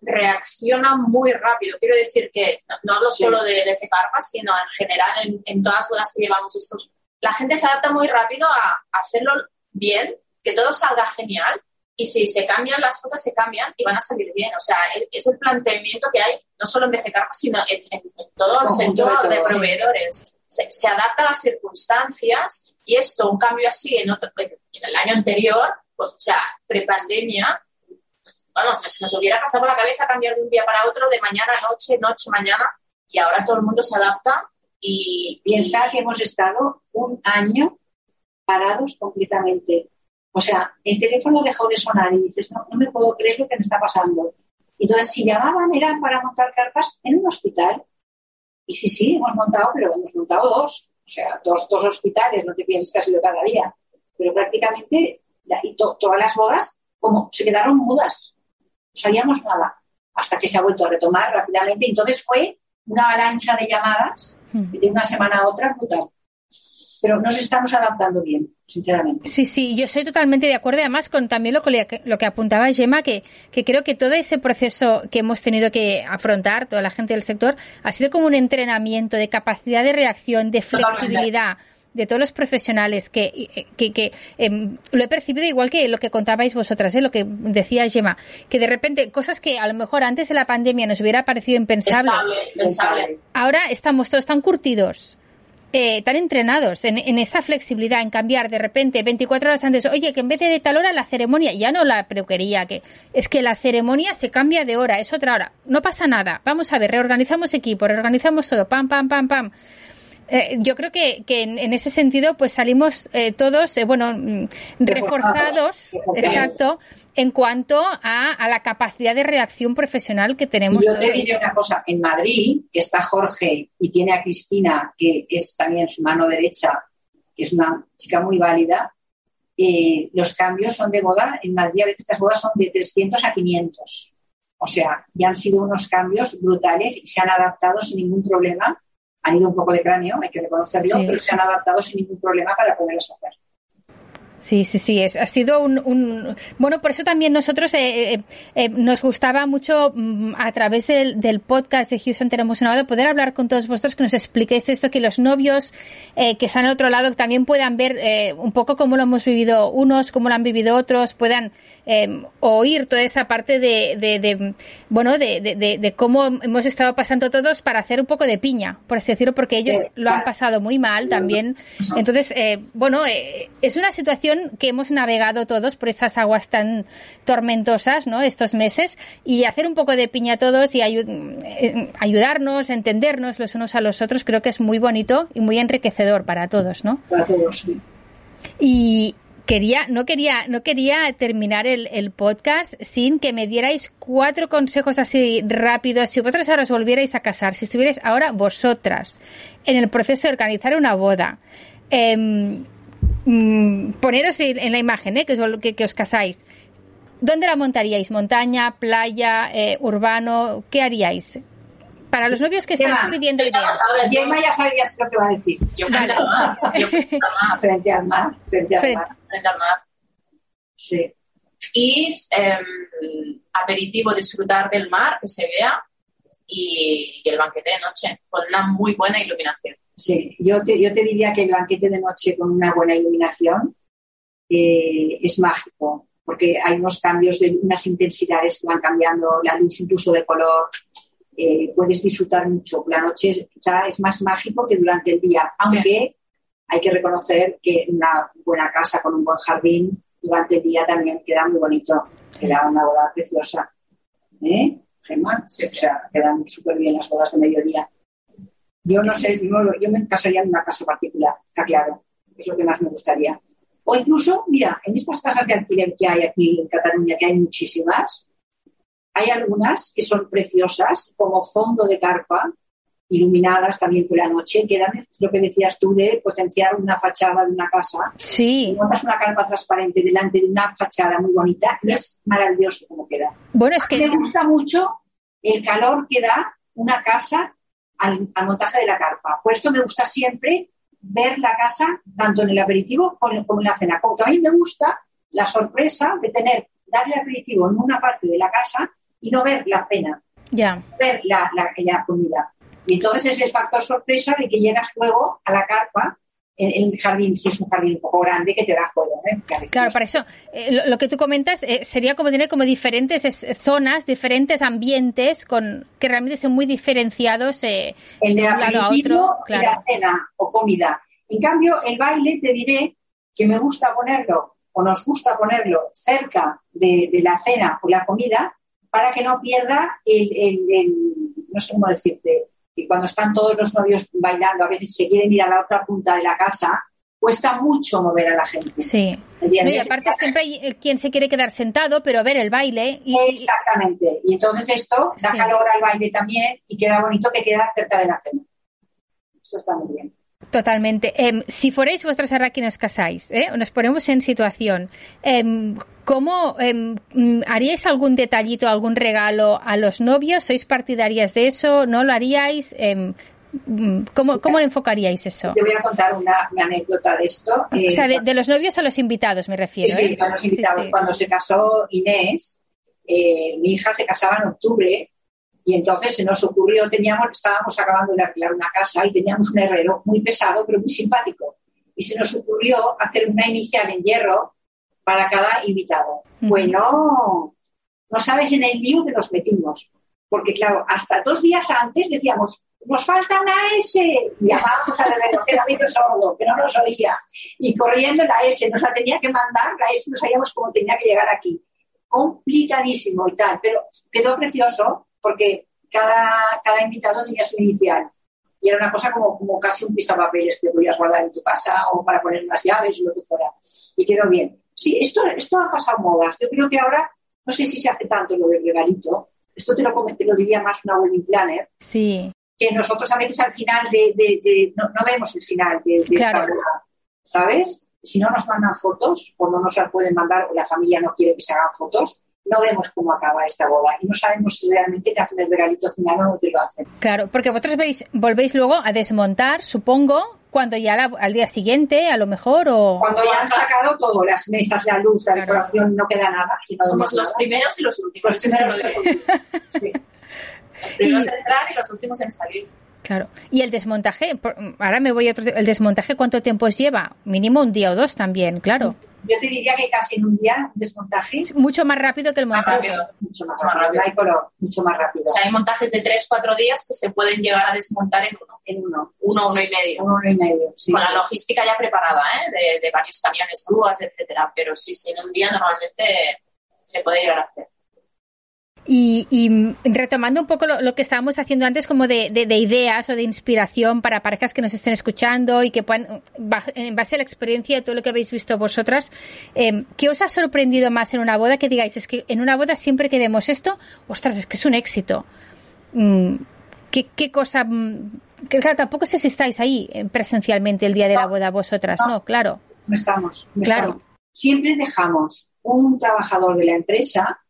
Speaker 4: reacciona muy rápido. Quiero decir que no, no hablo
Speaker 3: Sí.
Speaker 4: solo de, de Carpas, sino en general en, en todas las bodas que llevamos estos. La gente se adapta muy rápido a, a hacerlo bien, que todo salga genial. Y si se cambian las cosas, se cambian y van a salir bien. O sea, es- es el planteamiento que hay, no solo en BC Carpas, sino en, en- en todo el sector
Speaker 3: de
Speaker 4: de proveedores. Se, se adapta a las circunstancias y esto, un cambio así en, otro, en el año anterior, pues, o sea, prepandemia, vamos, se nos hubiera pasado la cabeza cambiar de un día para otro, de mañana noche, noche, mañana, y ahora todo el mundo se adapta y
Speaker 3: Piensa que hemos estado un año parados completamente. O sea, el teléfono dejó de sonar y dices, no, no me puedo creer lo que me está pasando. Entonces, si llamaban, eran para montar carpas en un hospital. Y sí, sí, hemos montado, pero hemos montado dos. O sea, dos, dos hospitales, no te pienses que ha sido cada día. Pero prácticamente, y to- todas las bodas, como se quedaron mudas. No sabíamos nada. Hasta que se ha vuelto a retomar rápidamente. Entonces fue una avalancha de llamadas
Speaker 2: Hmm.
Speaker 3: de una semana a otra brutal. Pero nos estamos adaptando bien, sinceramente.
Speaker 2: Sí, sí, yo soy totalmente de acuerdo. Además, con también lo que, lo que apuntaba Gemma, que, que creo que todo ese proceso que hemos tenido que afrontar, toda la gente del sector, ha sido como un entrenamiento de capacidad de reacción, de
Speaker 4: Totalmente.
Speaker 2: De todos los profesionales que, que, que, em, lo he percibido igual que lo que contabais vosotras, ¿eh? lo que decía Gemma, que de repente cosas que a lo mejor antes de la pandemia nos hubiera parecido impensable,
Speaker 4: pensable, pensable.
Speaker 2: ahora estamos todos tan curtidos eh, tan entrenados en, en esta flexibilidad, en cambiar de repente 24 horas antes, oye, que en vez de, de tal hora la ceremonia, ya no la peluquería, que es que la ceremonia se cambia de hora, es otra hora, no pasa nada, vamos a ver, reorganizamos equipo, reorganizamos todo, pam, pam, pam, pam. Eh, yo creo que, que en, ese sentido pues salimos eh, todos, eh, bueno, mm, reforzados, exacto, en cuanto a, a, la capacidad de reacción profesional que tenemos.
Speaker 3: Yo te diré una cosa, en Madrid está Jorge y tiene a Cristina, que es también su mano derecha, que es una chica muy válida, los cambios son de boda, en Madrid a veces las bodas son de 300 a 500. O sea, ya han sido unos cambios brutales y se han adaptado sin ningún problema han ido un poco de cráneo, hay que reconocerlo, sí. pero se han adaptado sin ningún problema para poderlos hacer.
Speaker 2: Sí, sí, sí, es, ha sido un, un, Bueno, por eso también nosotros eh, eh, eh, nos gustaba mucho mm, a través del, del, podcast de Houston Tenemos una poder hablar con todos vosotros, que nos expliquéis esto, que los novios eh, que están al otro lado también puedan ver eh, un poco cómo lo hemos vivido unos, cómo lo han vivido otros, puedan eh, oír toda esa parte de, de, de bueno, de, de, cómo hemos estado pasando todos para hacer un poco de piña, por así decirlo, porque ellos lo han pasado muy mal también. Entonces, bueno, es una situación que hemos navegado todos por esas aguas tan tormentosas, ¿no? Estos meses y hacer un poco de piña todos y ayu ayudarnos, entendernos los unos a los otros, creo que es muy bonito y muy enriquecedor para todos, ¿no?
Speaker 3: Para todos, sí.
Speaker 2: Y quería, no quería, no quería terminar el, el, podcast sin que me dierais cuatro consejos así rápidos. Si vosotras ahora os volvierais a casar, si estuvierais ahora vosotras en el proceso de organizar una boda, eh, mmm, poneros en la imagen, ¿eh? que, os, que, que, os casáis. ¿Dónde la montaríais? ¿Montaña, playa, eh, urbano? ¿Qué haríais? Para los novios que están Gemma, pidiendo ideas.
Speaker 3: Gemma ya sabías lo que va a decir.
Speaker 4: Yo frente al mar. Yo
Speaker 3: frente al mar. Frente al
Speaker 4: frente.
Speaker 3: mar.
Speaker 4: Frente al mar.
Speaker 3: Sí.
Speaker 4: Y eh, aperitivo, disfrutar del mar, que se vea, y, y el banquete de noche, con una muy buena iluminación.
Speaker 3: Sí, yo te, yo te diría que el banquete de noche con una buena iluminación eh, es mágico, porque hay unos cambios de unas intensidades que van cambiando, la luz incluso de color, eh, puedes disfrutar mucho. La noche quizá es más mágico que durante el día, aunque sí. hay que reconocer que una buena casa con un buen jardín durante el día también queda muy bonito, queda una boda preciosa. ¿Eh, Gemma? Sí, sí. O sea, quedan súper bien las bodas de mediodía. Yo no sé, yo, yo, me casaría en una casa particular, está claro, es lo que más me gustaría. O incluso, mira, en estas casas de alquiler que hay aquí en Cataluña, que hay muchísimas, hay algunas que son preciosas, como fondo de carpa, iluminadas también por la noche, que dan lo que decías tú de potenciar una fachada de una casa.
Speaker 2: Sí.
Speaker 3: Montas una carpa transparente delante de una fachada muy bonita y es maravilloso como queda.
Speaker 2: Bueno, es que...
Speaker 3: Me gusta mucho el calor que da una casa al, al, montaje de la carpa. Por esto me gusta siempre ver la casa tanto en el aperitivo como, en la cena. Como también me gusta la sorpresa de tener, darle aperitivo en una parte de la casa y no ver la cena,
Speaker 2: yeah.
Speaker 3: ver la, la, la comida. Y entonces es el factor sorpresa de que llegas luego a la carpa en el jardín, si es un jardín un poco grande, que te da juego. ¿eh?
Speaker 2: Claro, para eso, eh, lo, lo, que tú comentas eh, sería como tener como diferentes es, zonas, diferentes ambientes con que realmente son muy diferenciados eh,
Speaker 3: el de, de un lado a otro. Claro. la cena o comida. En cambio, el baile te diré que me gusta ponerlo o nos gusta ponerlo cerca de, de la cena o la comida para que no pierda el, el, el no sé cómo decirte, y cuando están todos los novios bailando, a veces se quieren ir a la otra punta de la casa, cuesta mucho mover a la gente.
Speaker 2: Sí. No, y aparte siempre hay quien se quiere quedar sentado, pero ver el baile.
Speaker 3: Y, Exactamente. Y entonces esto da sí. calor al baile también y queda bonito que queda cerca de la cena. Esto está muy bien.
Speaker 2: Totalmente. Eh, si fuerais vosotros ahora que nos casáis, ¿eh? nos ponemos en situación, eh, ¿cómo haríais algún detallito, algún regalo a los novios? ¿Sois partidarias de eso? ¿No lo haríais? ¿Cómo, ¿Cómo, enfocaríais eso?
Speaker 3: Te voy a contar una, una anécdota de esto.
Speaker 2: o sea, de, de, los novios a los invitados me refiero.
Speaker 3: Sí, sí a los invitados. Sí, sí. Cuando se casó Inés, eh, mi hija se casaba en octubre y entonces se nos ocurrió, teníamos, estábamos acabando de alquilar una casa y teníamos un herrero muy pesado pero muy simpático. Y se nos ocurrió hacer una inicial en hierro para cada invitado. Bueno, no sabes en el lío que nos metimos. Porque claro, hasta dos días antes decíamos, nos falta una S. Y llamábamos al herrero, que era medio sordo, que no nos oía. Y corriendo la S, nos la tenía que mandar, la S no sabíamos cómo tenía que llegar aquí. Complicadísimo y tal, pero quedó precioso porque cada, cada invitado tenía su inicial. Y era una cosa como, como casi un pisapapeles que podías guardar en tu casa o para poner unas llaves o lo que fuera. Y quedó bien. Sí, esto, esto ha pasado modas. Yo creo que ahora, no sé si se hace tanto lo del regalito. Esto te lo, te lo diría más una wedding planner.
Speaker 2: Sí.
Speaker 3: Que nosotros a veces al final de... de, no, no, vemos el final de, de esta boda, ¿sabes? Si no nos mandan fotos o no nos las pueden mandar o la familia no quiere que se hagan fotos, no vemos cómo acaba esta boda y no sabemos si realmente te hacen el regalito final o no te lo hacen.
Speaker 2: Claro, porque vosotros veis, volvéis luego a desmontar, supongo, cuando ya la, al día siguiente, a lo mejor, o...
Speaker 3: Cuando ya han sacado todo, las mesas, la luz, la claro. decoración, no queda nada.
Speaker 4: No Somos los nada. primeros y los últimos.
Speaker 3: Los primeros. Sí.
Speaker 4: Los primeros y... en entrar y los últimos en salir.
Speaker 2: Claro. Y el desmontaje, ahora me voy a otro. ¿El desmontaje cuánto tiempo os lleva? Mínimo un día o dos también, claro.
Speaker 3: Yo te diría que casi en un día un desmontaje.
Speaker 2: Mucho más rápido que el montaje.
Speaker 3: Rápido. Mucho más, más rápido. Hay color, mucho más rápido.
Speaker 4: O sea, hay montajes de tres, cuatro días que se pueden llegar a desmontar en uno.
Speaker 3: En uno.
Speaker 4: Uno, uno y medio.
Speaker 3: Uno, uno y medio. Sí,
Speaker 4: Con
Speaker 3: sí.
Speaker 4: la logística ya preparada, ¿eh? De, de varios camiones, grúas, etcétera. Pero sí, sí, en un día normalmente se puede llegar a hacer.
Speaker 2: Y, y, retomando un poco lo, lo, que estábamos haciendo antes, como de, de, de, ideas o de inspiración para parejas que nos estén escuchando y que puedan, en base a la experiencia de todo lo que habéis visto vosotras, eh, ¿qué os ha sorprendido más en una boda? Que digáis, es que en una boda siempre que vemos esto, ostras, es que es un éxito. Mm, ¿Qué, qué cosa? mm, Que, claro, tampoco sé si estáis ahí eh, presencialmente el día de la boda vosotras, ¿no? no claro.
Speaker 3: No estamos. No
Speaker 2: claro.
Speaker 3: Estamos. Siempre dejamos un trabajador de la empresa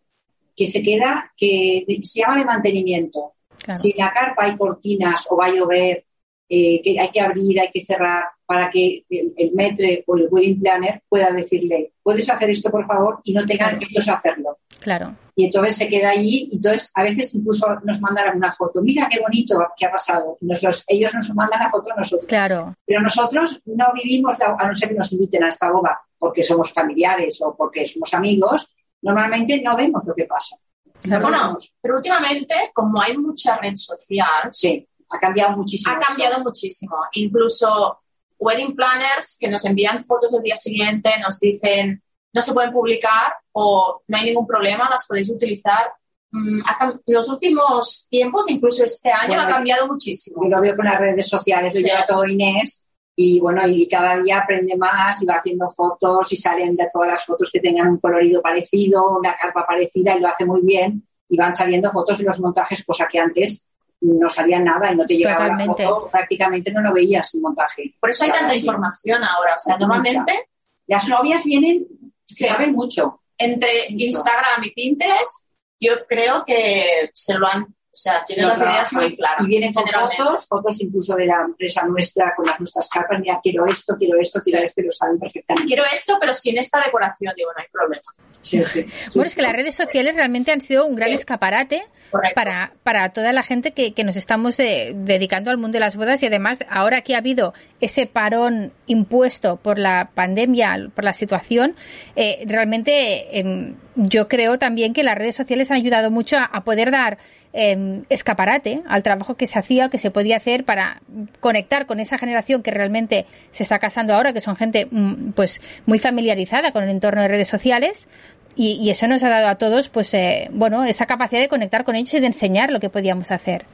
Speaker 3: que se queda, que se llama de mantenimiento. Claro. Si en la carpa hay cortinas o va a llover, eh, que hay que abrir, hay que cerrar, para que el, el, metre o el wedding planner pueda decirle, puedes hacer esto por favor y no tengan que ellos hacerlo.
Speaker 2: Claro.
Speaker 3: Y entonces se queda allí, y entonces a veces incluso nos mandan una foto, mira qué bonito que ha pasado. Nosotros, ellos nos mandan la foto a nosotros.
Speaker 2: Claro.
Speaker 3: Pero nosotros no vivimos, a no ser que nos inviten a esta boda porque somos familiares o porque somos amigos, normalmente no vemos lo que pasa.
Speaker 4: No bueno, pero últimamente, como hay mucha red social,
Speaker 3: sí, ha cambiado muchísimo.
Speaker 4: Ha cambiado muchísimo. Incluso wedding planners que nos envían fotos del día siguiente, nos dicen no se pueden publicar o no hay ningún problema, las podéis utilizar. Mm, los últimos tiempos, incluso este año, bueno, ha cambiado muchísimo.
Speaker 3: Yo lo veo con las redes sociales, sí. lleva todo Inés y bueno, y cada día aprende más y va haciendo fotos y salen de todas las fotos que tengan un colorido parecido, una carpa parecida y lo hace muy bien y van saliendo fotos de los montajes, cosa que antes no salía nada y no te llegaba
Speaker 2: Totalmente.
Speaker 3: la foto, prácticamente no lo veías el montaje.
Speaker 4: Por eso hay tanta información ahora, o sea, normalmente
Speaker 3: Mucha. las novias vienen, sí. saben mucho.
Speaker 4: Entre
Speaker 3: mucho.
Speaker 4: Instagram y Pinterest, yo creo que se lo han o sea, tienen las ideas muy claras.
Speaker 3: Y vienen con fotos, fotos incluso de la empresa nuestra, con las nuestras carpas. Mira, quiero esto, quiero esto, quiero sí. esto, y lo saben perfectamente.
Speaker 4: Quiero esto, pero sin esta decoración. Digo, no hay problema.
Speaker 3: Sí, sí,
Speaker 2: bueno, es que las redes sociales realmente han sido un gran escaparate para, para toda la gente que, que nos estamos eh, dedicando al mundo de las bodas y además ahora que ha habido ese parón impuesto por la pandemia, por la situación, eh, realmente eh, yo creo también que las redes sociales han ayudado mucho a, a poder dar eh, escaparate al trabajo que se hacía, que se podía hacer para conectar con esa generación que realmente se está casando ahora, que son gente mm, pues muy familiarizada con el entorno de redes sociales. Y, y eso nos ha dado a todos, pues, eh, bueno, esa capacidad de conectar con ellos y de enseñar lo que podíamos hacer.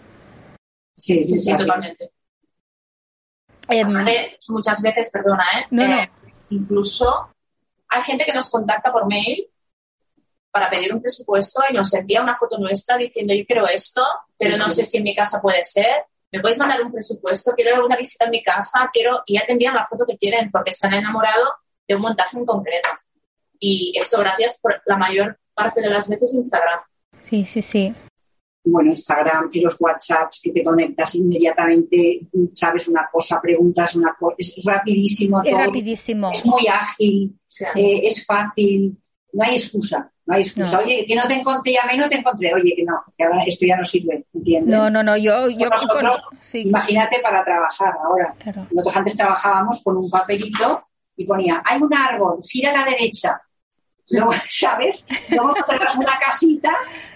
Speaker 3: Sí,
Speaker 4: sí, sí totalmente. Eh, muchas veces, perdona, ¿eh?
Speaker 2: No, no.
Speaker 4: Incluso hay gente que nos contacta por mail para pedir un presupuesto y nos envía una foto nuestra diciendo yo quiero esto, pero no sé si en mi casa puede ser. ¿Me puedes mandar un presupuesto? Quiero una visita en mi casa, quiero y ya te envían la foto que quieren porque se han enamorado de un montaje en concreto. Y esto gracias por la mayor parte de las veces Instagram.
Speaker 2: Sí, sí, sí.
Speaker 3: Bueno, Instagram y los WhatsApps que te conectas inmediatamente, sabes una cosa, preguntas una cosa, es rapidísimo.
Speaker 2: Es
Speaker 3: todo.
Speaker 2: rapidísimo.
Speaker 3: Es muy ágil, sí. eh, es fácil, no hay excusa. No hay excusa. No. Oye, que no te encontré, llamé, no te encontré. Oye, que no, que ahora esto ya no sirve, ¿entiendes?
Speaker 2: No, no, no, yo... yo
Speaker 3: nosotros, con... sí. Imagínate para trabajar ahora.
Speaker 2: Claro.
Speaker 3: Nosotros antes trabajábamos con un papelito y ponía, hay un árbol, gira a la derecha. Luego, ¿sabes? Luego encontrarás una casita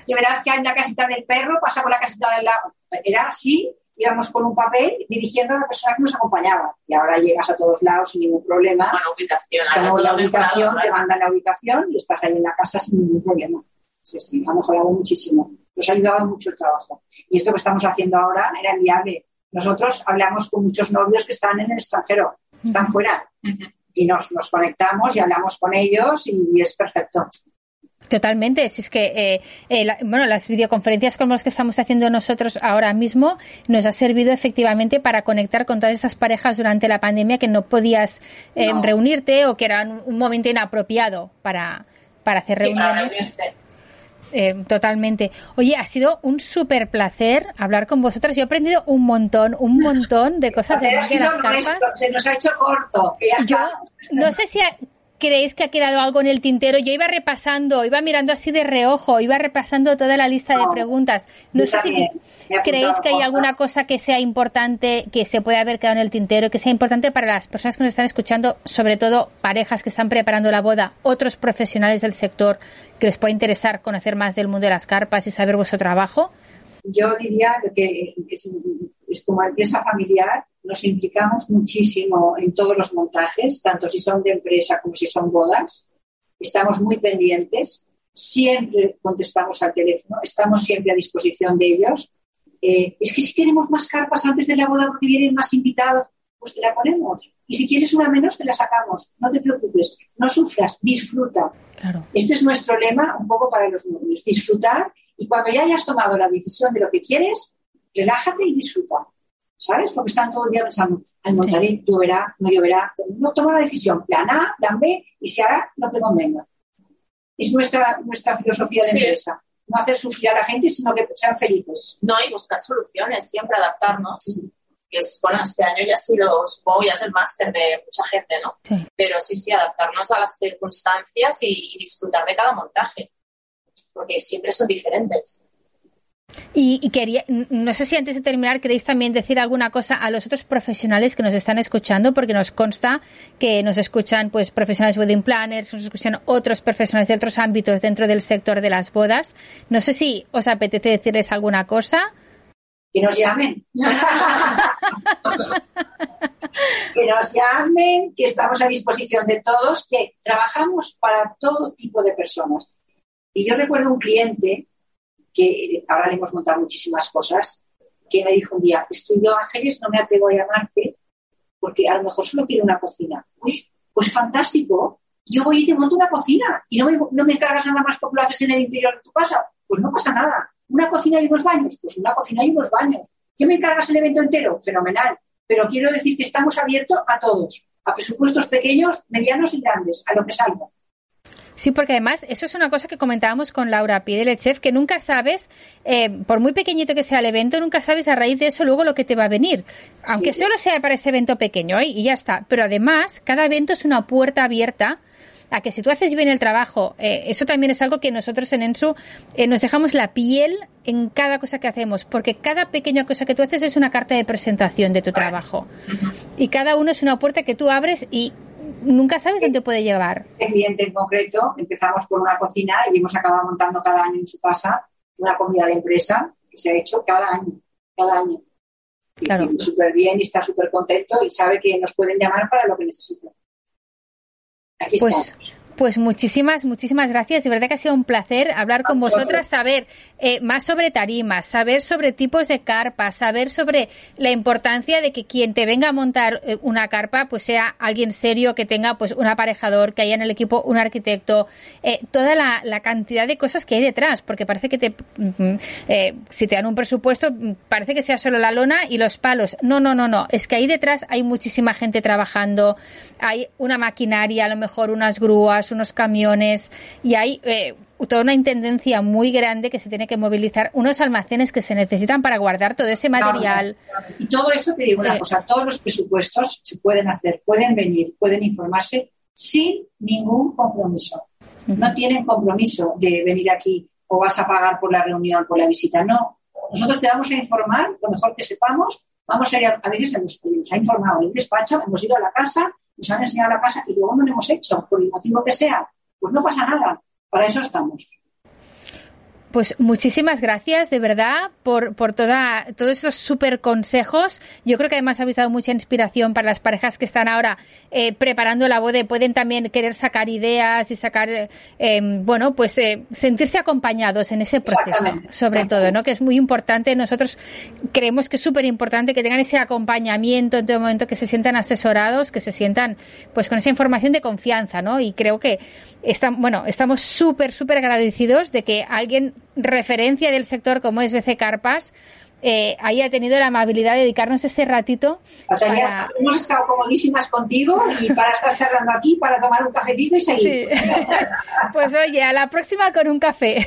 Speaker 3: y verás que hay una casita del perro, pasa por la casita del lado. Era así íbamos con un papel dirigiendo a la persona que nos acompañaba. Y ahora llegas a todos lados sin ningún problema.
Speaker 4: Con la ubicación.
Speaker 3: Con la ubicación, te mandan la ubicación y estás ahí en la casa sin ningún problema. Sí, sí, ha mejorado muchísimo. Nos ha ayudado mucho el trabajo. Y esto que estamos haciendo ahora era enviable. Nosotros hablamos con muchos novios que están en el extranjero, están fuera. Y nos, nos conectamos y hablamos con ellos y es perfecto.
Speaker 2: Totalmente, es que eh, eh, bueno, las videoconferencias como las que estamos haciendo nosotros ahora mismo nos ha servido efectivamente para conectar con todas esas parejas durante la pandemia que no podías eh, reunirte o que era un, momento inapropiado para, para hacer reuniones. totalmente. Oye, ha sido un súper placer hablar con vosotras. Yo he aprendido un montón, un montón de cosas de, las carpas.
Speaker 3: se nos ha hecho corto.
Speaker 2: Yo no sé si creéis que ha quedado algo en el tintero? Yo iba repasando, iba mirando así de reojo, iba repasando toda la lista de preguntas. No sé si creéis que hay alguna cosa que sea importante, que se puede haber quedado en el tintero, que sea importante para las personas que nos están escuchando, sobre todo parejas que están preparando la boda, otros profesionales del sector que les pueda interesar conocer más del mundo de las carpas y saber vuestro trabajo.
Speaker 3: Yo diría que es, es como empresa familiar nos implicamos muchísimo en todos los montajes, tanto si son de empresa como si son bodas. Estamos muy pendientes, siempre contestamos al teléfono, estamos siempre a disposición de ellos. Eh, es que si queremos más carpas antes de la boda porque vienen más invitados, pues te la ponemos. Y si quieres una menos, te la sacamos. No te preocupes, no sufras, disfruta. Este es nuestro lema un poco para los novios, disfrutar y cuando ya hayas tomado la decisión de lo que quieres, relájate y disfruta. ¿Sabes? Porque están todo el día pensando, al montaré, lloverá, no lloverá. No toma la decisión, plan A, plan B, y se hará lo que convenga. Es nuestra, nuestra filosofía de empresa. No hacer sufrir a la gente, sino que sean felices.
Speaker 4: No, y buscar soluciones, siempre adaptarnos. Que es, bueno, este año ya sí lo supongo, ya es el máster de mucha gente, ¿no? Pero sí, sí, adaptarnos a las circunstancias y disfrutar de cada montaje. Porque siempre son diferentes.
Speaker 2: Y, quería, no sé si antes de terminar queréis también decir alguna cosa a los otros profesionales que nos están escuchando, porque nos consta que nos escuchan pues profesionales wedding planners, nos escuchan otros profesionales de otros ámbitos dentro del sector de las bodas. No sé si os apetece decirles alguna cosa.
Speaker 3: Que nos llamen. que nos llamen, que estamos a disposición de todos, que trabajamos para todo tipo de personas. Y yo recuerdo un cliente que ahora le hemos montado muchísimas cosas, que me dijo un día, es que yo, Ángeles, no me atrevo a llamarte porque a lo mejor solo quiero una cocina. Uy, pues fantástico, yo voy y te monto una cocina y no me, no me cargas nada más porque en el interior de tu casa. Pues no pasa nada. Una cocina y unos baños, pues una cocina y unos baños. ¿Qué me encargas el evento entero? Fenomenal. Pero quiero decir que estamos abiertos a todos, a presupuestos pequeños, medianos y grandes, a lo que salga.
Speaker 2: Sí, porque además eso es una cosa que comentábamos con Laura Piedel, chef, que nunca sabes, eh, por muy pequeñito que sea el evento, nunca sabes a raíz de eso luego lo que te va a venir. Aunque solo sea para ese evento pequeño ¿eh? y ya está. Pero además, cada evento es una puerta abierta a que si tú haces bien el trabajo, eh, eso también es algo que nosotros en Ensu nos dejamos la piel en cada cosa que hacemos, porque cada pequeña cosa que tú haces es una carta de presentación de tu trabajo. Y cada uno es una puerta que tú abres y nunca sabes dónde puede llevar.
Speaker 3: El cliente en concreto, empezamos por una cocina y hemos acabado montando cada año en su casa una comida de empresa que se ha hecho cada año, cada año. Claro. Súper bien y está súper contento y sabe que nos pueden llamar para lo que necesiten. Aquí
Speaker 2: pues, pues muchísimas, muchísimas gracias. De verdad que ha sido un placer hablar con vosotras, saber eh, más sobre tarimas, saber sobre tipos de carpas, saber sobre la importancia de que quien te venga a montar eh, una carpa, pues sea alguien serio, que tenga pues un aparejador, que haya en el equipo un arquitecto, eh, toda la, cantidad de cosas que hay detrás, porque parece que te, mm, si te dan un presupuesto, mm, parece que sea solo la lona y los palos. No, no, no, no. Es que ahí detrás hay muchísima gente trabajando, hay una maquinaria, a lo mejor unas grúas, unos camiones y hay eh, toda una intendencia muy grande que se tiene que movilizar, unos almacenes que se necesitan para guardar todo ese material.
Speaker 3: Y todo eso, te digo una eh, cosa, todos los presupuestos se pueden hacer, pueden venir, pueden informarse sin ningún compromiso. No tienen compromiso de venir aquí o vas a pagar por la reunión, por la visita. No. Nosotros te vamos a informar lo mejor que sepamos. Vamos a ir a, veces hemos, nos ha informado el despacho, hemos ido a la casa, nos han enseñado la casa y luego no lo hemos hecho, por el motivo que sea, pues no pasa nada. Para eso estamos.
Speaker 2: Pues muchísimas gracias, de verdad, por, por toda, todos estos súper consejos. Yo creo que además habéis dado mucha inspiración para las parejas que están ahora eh, preparando la boda y pueden también querer sacar ideas y sacar, eh, bueno, pues eh, sentirse acompañados en ese proceso, sobre todo, ¿no? Que es muy importante. Nosotros creemos que es súper importante que tengan ese acompañamiento en todo momento, que se sientan asesorados, que se sientan, pues, con esa información de confianza, ¿no? Y creo que están, bueno, estamos súper, súper agradecidos de que alguien referencia del sector como es BC Carpas eh, haya tenido la amabilidad de dedicarnos ese ratito.
Speaker 3: para... Hemos estado comodísimas contigo y para estar charlando aquí, para tomar un cafetito y seguir. Sí.
Speaker 2: pues oye, a la próxima con un café.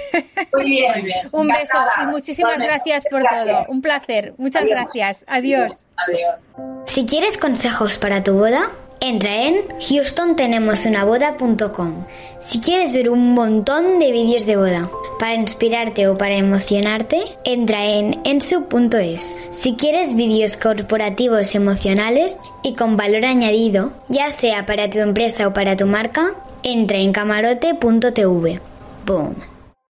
Speaker 3: Muy bien.
Speaker 2: un beso y muchísimas gracias por todo. Un placer. Muchas gracias. Adiós.
Speaker 4: Adiós.
Speaker 5: Si quieres consejos para tu boda, Entra en houstontenemosunaboda.com si quieres ver un montón de vídeos de boda. Para inspirarte o para emocionarte, entra en ensu.es. Si quieres vídeos corporativos emocionales y con valor añadido, ya sea para tu empresa o para tu marca, entra en camarote.tv. Boom.